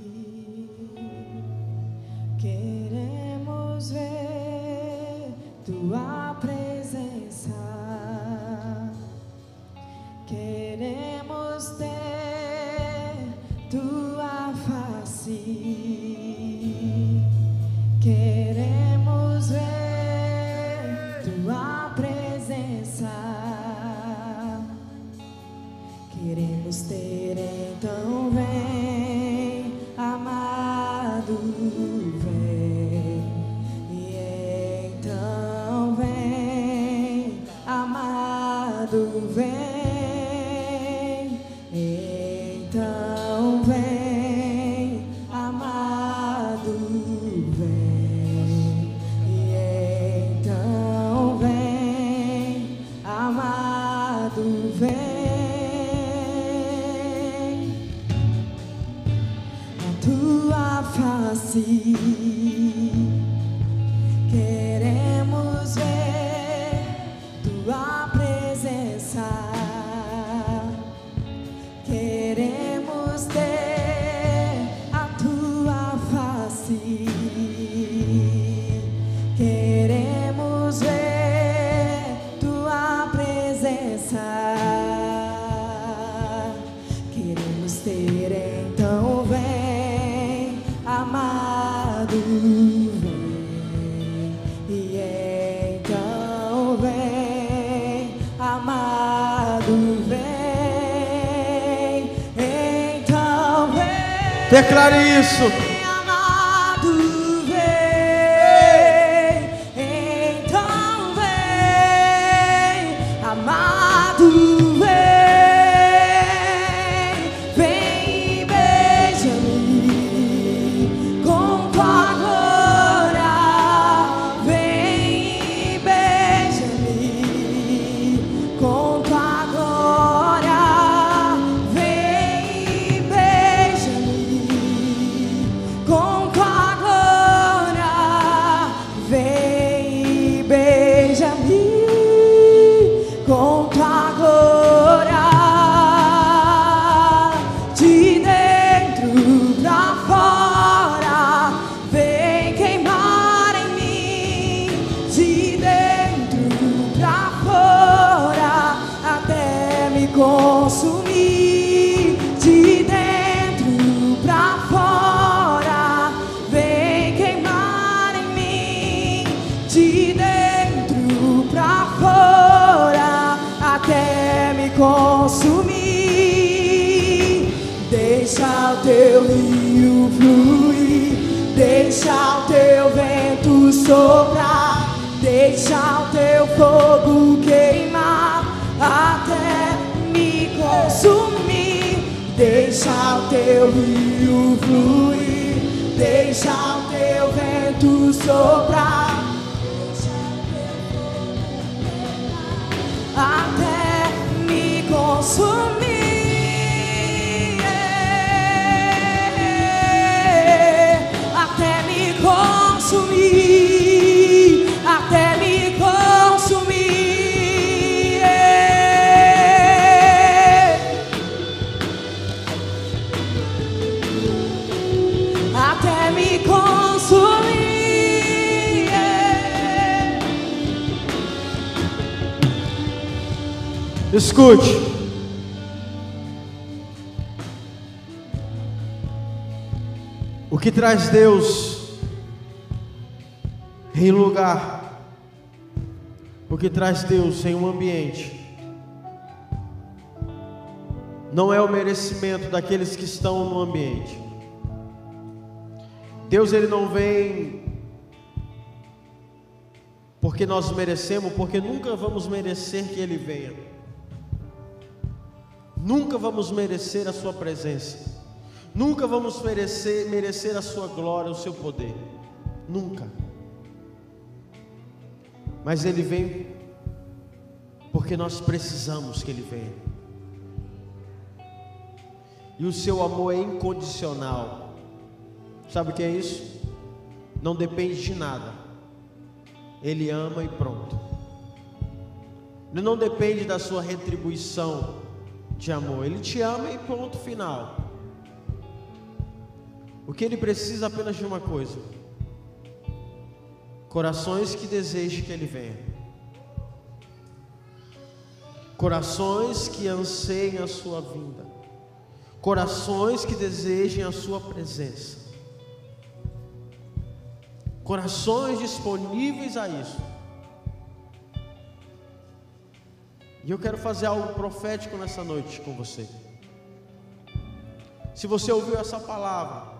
Speaker 2: Ter
Speaker 1: então vem, amado, vem. E então vem, amado, vem. Então vem.
Speaker 2: Declare isso. Escute. O que traz Deus em lugar, o que traz Deus em um ambiente, não é o merecimento daqueles que estão no ambiente. Deus ele não vem porque nós merecemos, porque nunca vamos merecer que Ele venha. Nunca vamos merecer a Sua presença. Nunca vamos merecer, merecer a Sua glória, o Seu poder. Nunca. Mas Ele vem porque nós precisamos que Ele venha. E o Seu amor é incondicional. Sabe o que é isso? Não depende de nada. Ele ama e pronto. Ele não depende da sua retribuição de amor. Ele te ama e ponto final. O que ele precisa apenas de uma coisa: corações que desejem que ele venha. Corações que anseiem a sua vinda. Corações que desejem a sua presença corações disponíveis a isso. E eu quero fazer algo profético nessa noite com você.
Speaker 1: Se você ouviu essa palavra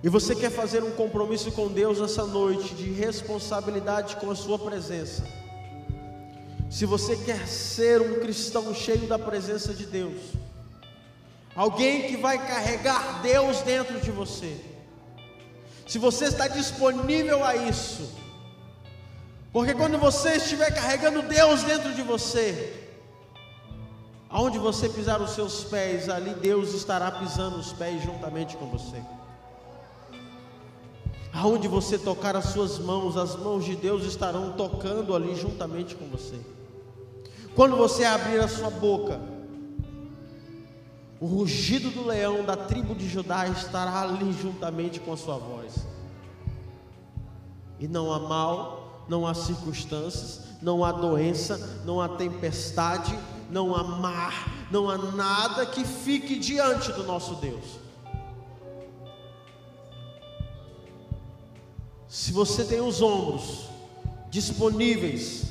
Speaker 1: e você quer fazer um compromisso com Deus essa noite de responsabilidade com a sua presença. Se você quer ser um cristão cheio da presença de Deus, alguém que vai carregar Deus dentro de você. Se você está disponível a isso, porque quando você estiver carregando Deus dentro de você, Aonde você pisar os seus pés, ali Deus estará pisando os pés juntamente com você. Aonde você tocar as suas mãos, as mãos de Deus estarão tocando ali juntamente com você. Quando você abrir a sua boca, o rugido do leão da tribo de Judá estará ali juntamente com a sua voz. E não há mal, não há circunstâncias, não há doença, não há tempestade, não há mar, não há nada que fique diante do nosso Deus. Se você tem os ombros disponíveis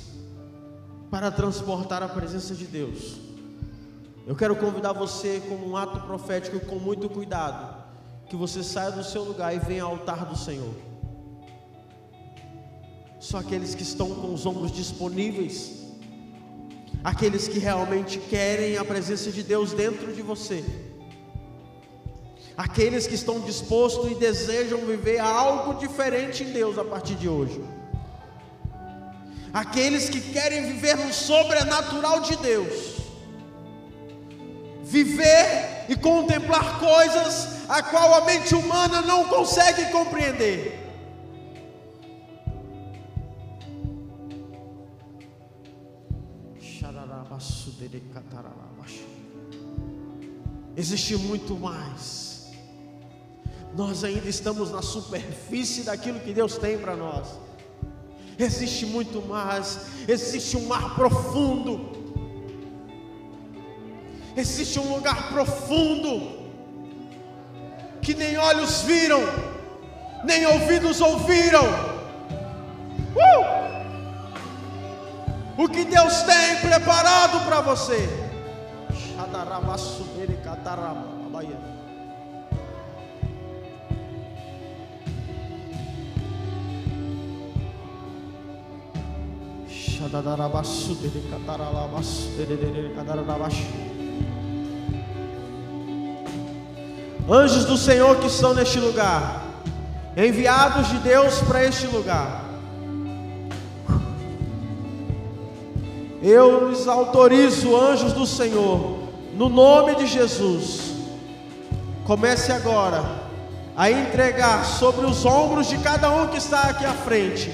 Speaker 1: para transportar a presença de Deus, eu quero convidar você, como um ato profético, com muito cuidado, que você saia do seu lugar e venha ao altar do Senhor. Só aqueles que estão com os ombros disponíveis. Aqueles que realmente querem a presença de Deus dentro de você, aqueles que estão dispostos e desejam viver algo diferente em Deus a partir de hoje, aqueles que querem viver no sobrenatural de Deus, viver e contemplar coisas a qual a mente humana não consegue compreender. Existe muito mais. Nós ainda estamos na superfície daquilo que Deus tem para nós. Existe muito mais. Existe um mar profundo. Existe um lugar profundo que nem olhos viram, nem ouvidos ouviram. Uh! O que Deus tem preparado para você. Anjos do Senhor que estão neste lugar, enviados de Deus para este lugar. Eu lhes autorizo, anjos do Senhor, no nome de Jesus. Comece agora a entregar sobre os ombros de cada um que está aqui à frente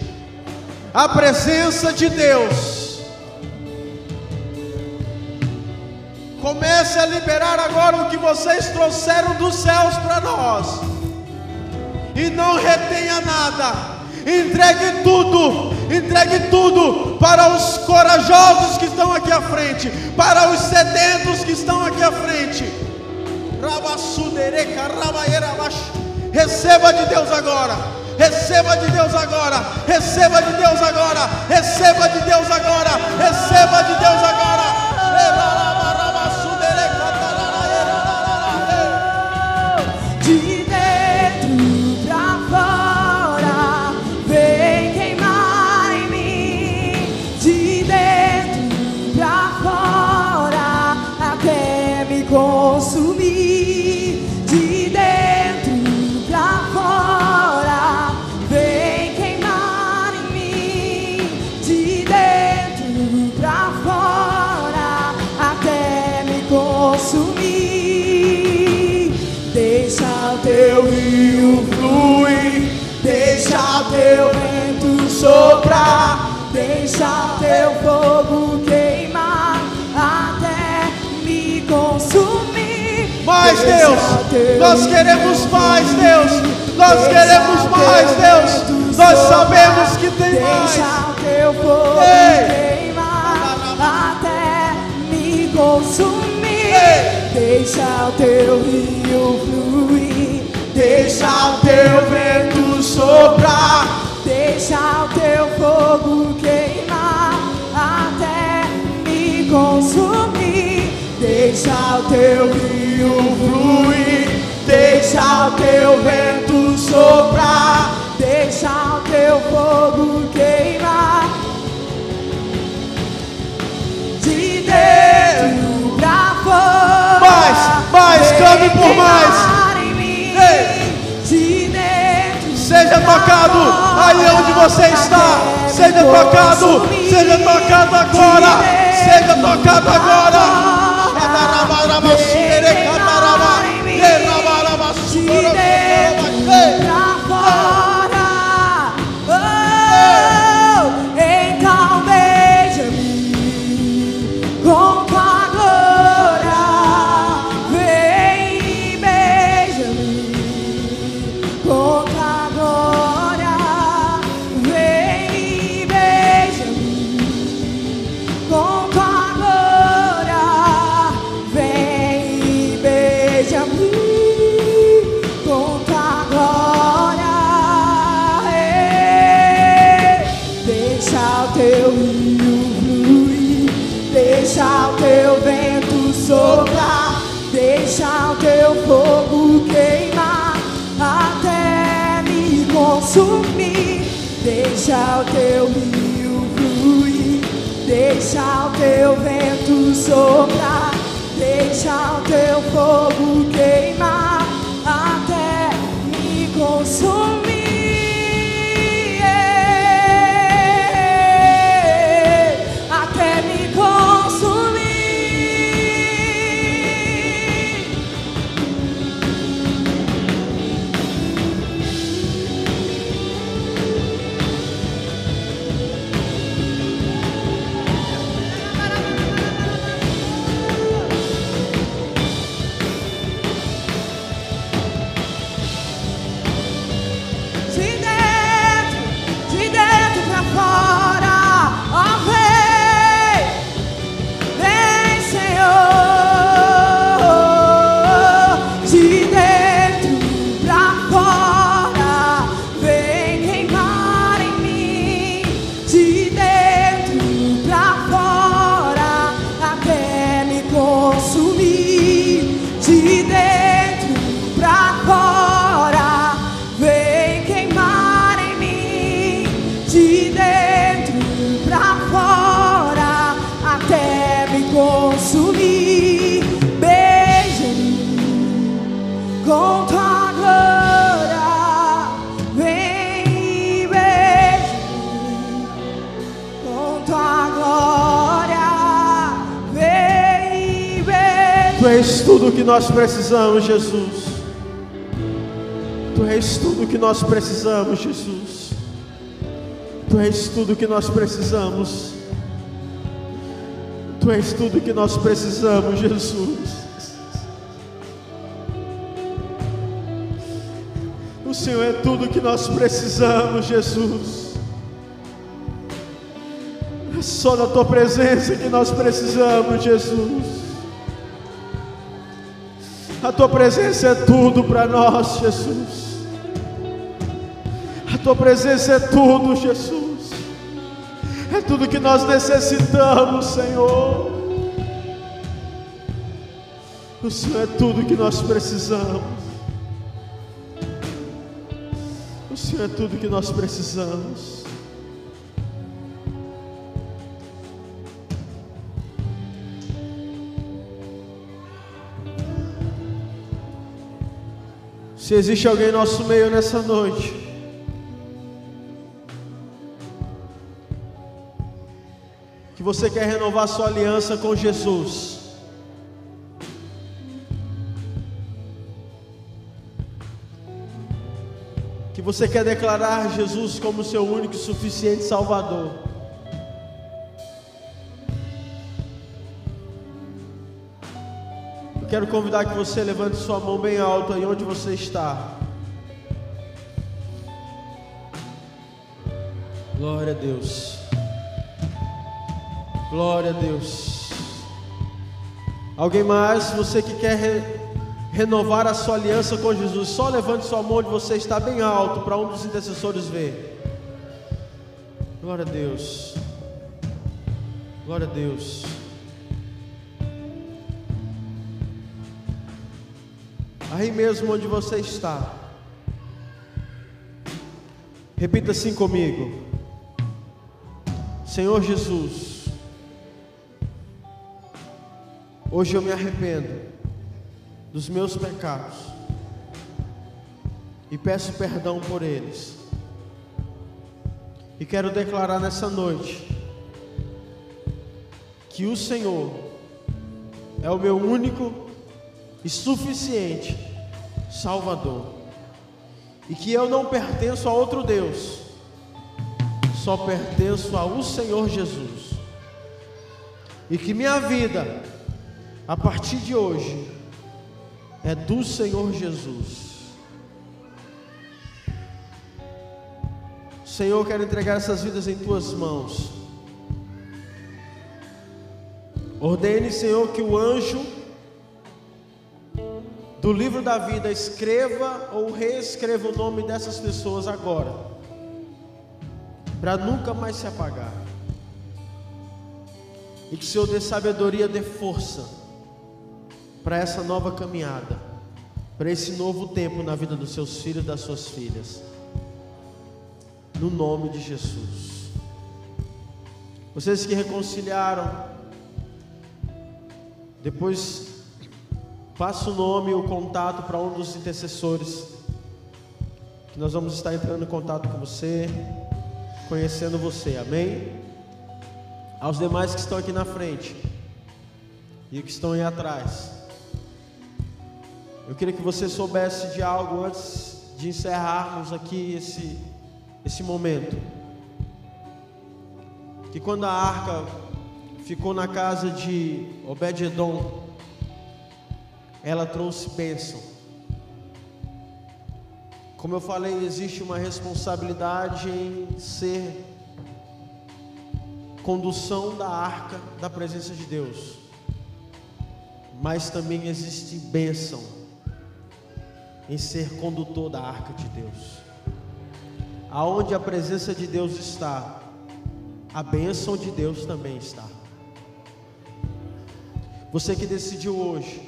Speaker 1: a presença de Deus. Comece a liberar agora o que vocês trouxeram dos céus para nós. E não retenha nada. Entregue tudo entregue tudo para os corajosos que estão aqui à frente, para os sedentos que estão aqui à frente. Receba de Deus agora. Receba de Deus agora. Receba de Deus agora. Receba de Deus agora. Receba de Deus agora.
Speaker 2: Deixa teu fogo queimar até me consumir.
Speaker 1: Mais Deus, nós queremos mais Deus, nós queremos mais Deus, nós sabemos que tem mais.
Speaker 2: Deixa teu fogo Ei. queimar até me consumir. Ei. Deixa o teu rio fluir, deixa o teu vento soprar, deixa o teu fogo queimar até me consumir. Deixa o teu rio fluir, deixa o teu vento soprar, deixa o teu fogo queimar.
Speaker 1: Tocado aí onde você está. Seja tocado, seja tocado agora. Seja tocado agora.
Speaker 2: Soprar, deixa o teu fogo
Speaker 1: tudo que nós precisamos, Jesus. Tu és tudo que nós precisamos, Jesus. Tu és tudo que nós precisamos. Tu és tudo que nós precisamos, Jesus. O Senhor é tudo que nós precisamos, Jesus. É só da tua presença que nós precisamos, Jesus. A tua presença é tudo para nós, Jesus. A tua presença é tudo, Jesus. É tudo que nós necessitamos, Senhor. O Senhor é tudo que nós precisamos. O Senhor é tudo que nós precisamos. Se existe alguém em nosso meio nessa noite, que você quer renovar sua aliança com Jesus, que você quer declarar Jesus como seu único e suficiente Salvador. Quero convidar que você levante sua mão bem alto aí onde você está. Glória a Deus. Glória a Deus. Alguém mais? Você que quer re- renovar a sua aliança com Jesus, só levante sua mão onde você está bem alto para um dos intercessores ver. Glória a Deus. Glória a Deus. Aí mesmo onde você está. Repita assim comigo. Senhor Jesus, hoje eu me arrependo dos meus pecados e peço perdão por eles. E quero declarar nessa noite que o Senhor é o meu único e suficiente Salvador, e que eu não pertenço a outro Deus, só pertenço ao Senhor Jesus, e que minha vida, a partir de hoje, é do Senhor Jesus. Senhor, quero entregar essas vidas em tuas mãos. Ordene, Senhor, que o anjo do livro da vida escreva ou reescreva o nome dessas pessoas agora, para nunca mais se apagar. E que o Senhor dê sabedoria, dê força para essa nova caminhada, para esse novo tempo na vida dos seus filhos e das suas filhas. No nome de Jesus. Vocês que reconciliaram, depois Passa o nome e o contato para um dos intercessores. Que nós vamos estar entrando em contato com você, conhecendo você. Amém? Aos demais que estão aqui na frente e que estão aí atrás. Eu queria que você soubesse de algo antes de encerrarmos aqui esse, esse momento. Que quando a arca ficou na casa de Obed-Edom, ela trouxe bênção. Como eu falei, existe uma responsabilidade em ser condução da arca da presença de Deus, mas também existe bênção em ser condutor da arca de Deus. Aonde a presença de Deus está, a bênção de Deus também está. Você que decidiu hoje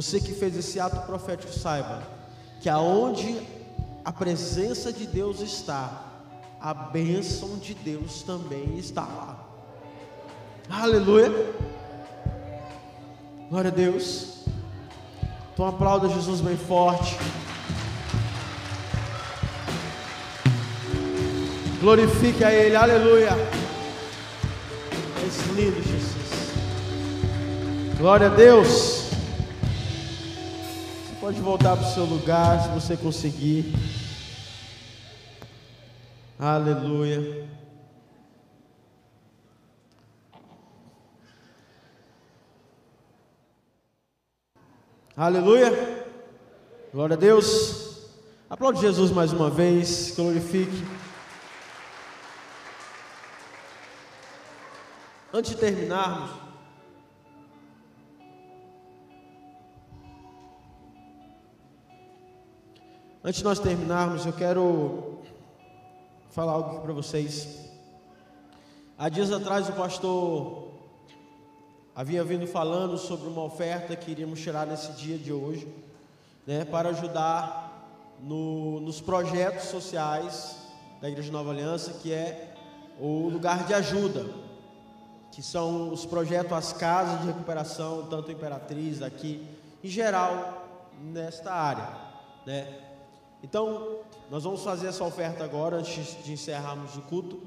Speaker 1: você que fez esse ato profético, saiba que aonde a presença de Deus está, a bênção de Deus também está lá. Aleluia. Glória a Deus. Então aplauda Jesus bem forte. Glorifique a Ele, aleluia. É lindo, Jesus. Glória a Deus. Pode voltar para o seu lugar se você conseguir. Aleluia. Aleluia. Glória a Deus. Aplaude Jesus mais uma vez. Glorifique. Antes de terminarmos, Antes de nós terminarmos, eu quero falar algo aqui para vocês. Há dias atrás o pastor havia vindo falando sobre uma oferta que iríamos tirar nesse dia de hoje, né, para ajudar no, nos projetos sociais da Igreja Nova Aliança, que é o lugar de ajuda, que são os projetos, as casas de recuperação, tanto Imperatriz aqui, em geral, nesta área, né? Então, nós vamos fazer essa oferta agora, antes de encerrarmos o culto.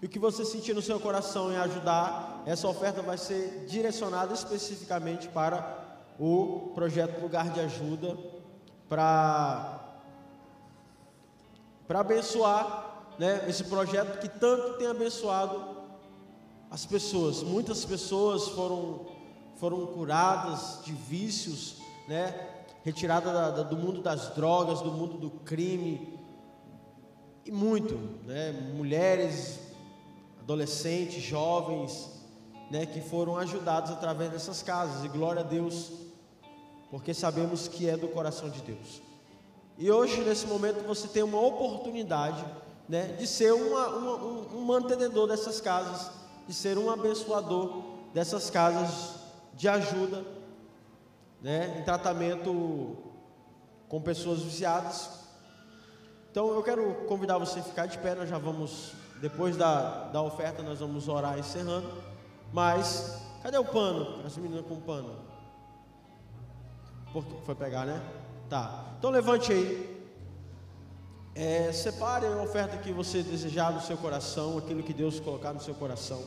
Speaker 1: E o que você sentir no seu coração em ajudar, essa oferta vai ser direcionada especificamente para o projeto Lugar de Ajuda, para para abençoar, né, esse projeto que tanto tem abençoado as pessoas. Muitas pessoas foram foram curadas de vícios, né? Retirada da, da, do mundo das drogas, do mundo do crime, e muito, né? mulheres, adolescentes, jovens, né? que foram ajudados através dessas casas, e glória a Deus, porque sabemos que é do coração de Deus. E hoje, nesse momento, você tem uma oportunidade né, de ser uma, uma, um, um mantenedor dessas casas, de ser um abençoador dessas casas de ajuda né, em tratamento com pessoas viciadas. Então eu quero convidar você a ficar de pé, nós já vamos, depois da, da oferta, nós vamos orar encerrando. Mas, cadê o pano? As meninas com pano. Porque foi pegar, né? Tá. Então levante aí. É, separe a oferta que você desejar no seu coração, aquilo que Deus colocar no seu coração.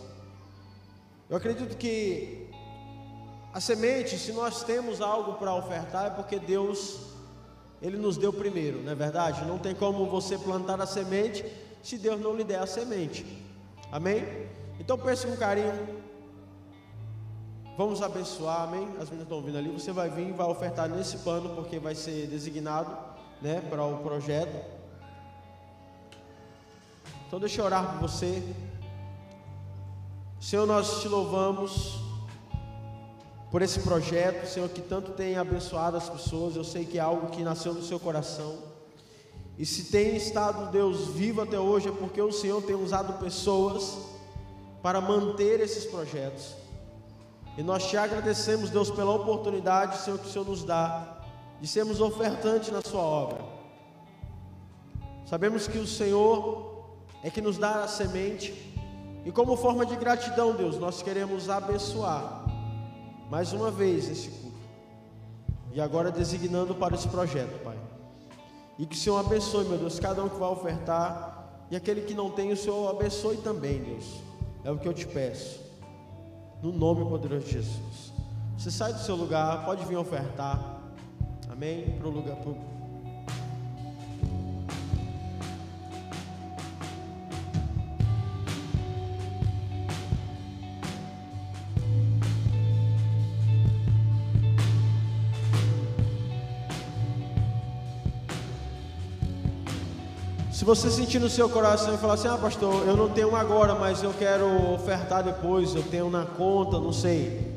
Speaker 1: Eu acredito que a semente, se nós temos algo para ofertar, é porque Deus, Ele nos deu primeiro, não é verdade? Não tem como você plantar a semente se Deus não lhe der a semente. Amém? Então pense com carinho. Vamos abençoar, amém? As meninas estão vindo ali. Você vai vir e vai ofertar nesse pano, porque vai ser designado né, para o projeto. Então deixa eu orar por você. Senhor, nós te louvamos por esse projeto, Senhor, que tanto tem abençoado as pessoas. Eu sei que é algo que nasceu no seu coração. E se tem estado, Deus, vivo até hoje, é porque o Senhor tem usado pessoas para manter esses projetos. E nós te agradecemos, Deus, pela oportunidade, Senhor, que o Senhor nos dá de sermos ofertantes na Sua obra. Sabemos que o Senhor é que nos dá a semente. E como forma de gratidão, Deus, nós queremos abençoar mais uma vez esse culto. E agora designando para esse projeto, Pai. E que o Senhor abençoe, meu Deus, cada um que vai ofertar. E aquele que não tem, o Senhor abençoe também, Deus. É o que eu te peço. No nome poderoso de Jesus. Você sai do seu lugar, pode vir ofertar. Amém? Para o lugar. Pro você sentir no seu coração e falar assim: Ah, pastor, eu não tenho agora, mas eu quero ofertar depois, eu tenho na conta, não sei.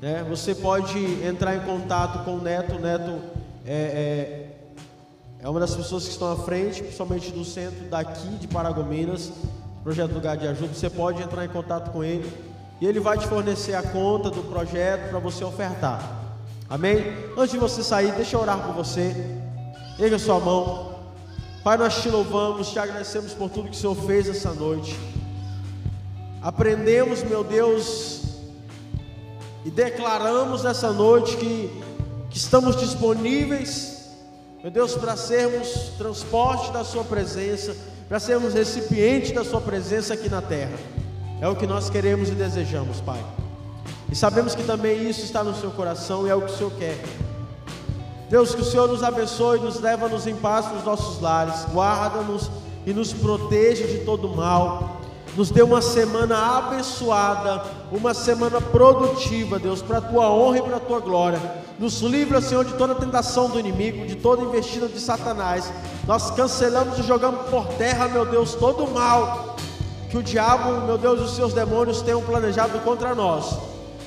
Speaker 1: Né? Você pode entrar em contato com o Neto. O Neto é, é, é uma das pessoas que estão à frente, principalmente do centro daqui de Paragominas, projeto Lugar de Ajuda. Você pode entrar em contato com ele e ele vai te fornecer a conta do projeto para você ofertar. Amém? Antes de você sair, deixa eu orar por você. Erga sua mão. Pai, nós te louvamos, te agradecemos por tudo que o Senhor fez essa noite. Aprendemos, meu Deus, e declaramos essa noite que, que estamos disponíveis, meu Deus, para sermos transporte da Sua presença, para sermos recipiente da Sua presença aqui na terra. É o que nós queremos e desejamos, Pai. E sabemos que também isso está no seu coração e é o que o Senhor quer. Deus, que o Senhor nos abençoe, nos leva-nos em paz nos nossos lares, guarda-nos e nos proteja de todo mal. Nos dê uma semana abençoada, uma semana produtiva, Deus, para a tua honra e para a tua glória. Nos livra, Senhor, de toda tentação do inimigo, de toda investida de Satanás. Nós cancelamos e jogamos por terra, meu Deus, todo o mal que o diabo, meu Deus, e os seus demônios tenham planejado contra nós.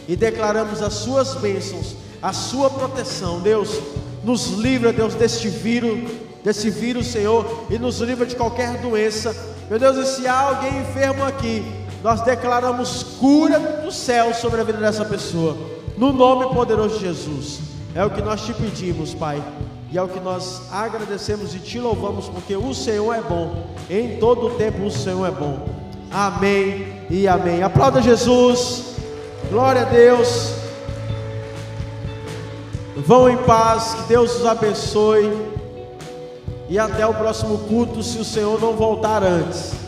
Speaker 1: E declaramos as suas bênçãos, a sua proteção, Deus nos livra, Deus, deste vírus, desse vírus, Senhor, e nos livra de qualquer doença. Meu Deus, e se há alguém enfermo aqui, nós declaramos cura do céu sobre a vida dessa pessoa, no nome poderoso de Jesus. É o que nós te pedimos, Pai, e é o que nós agradecemos e te louvamos, porque o Senhor é bom, em todo o tempo o Senhor é bom. Amém e amém. Aplauda Jesus, glória a Deus. Vão em paz, que Deus os abençoe. E até o próximo culto, se o Senhor não voltar antes.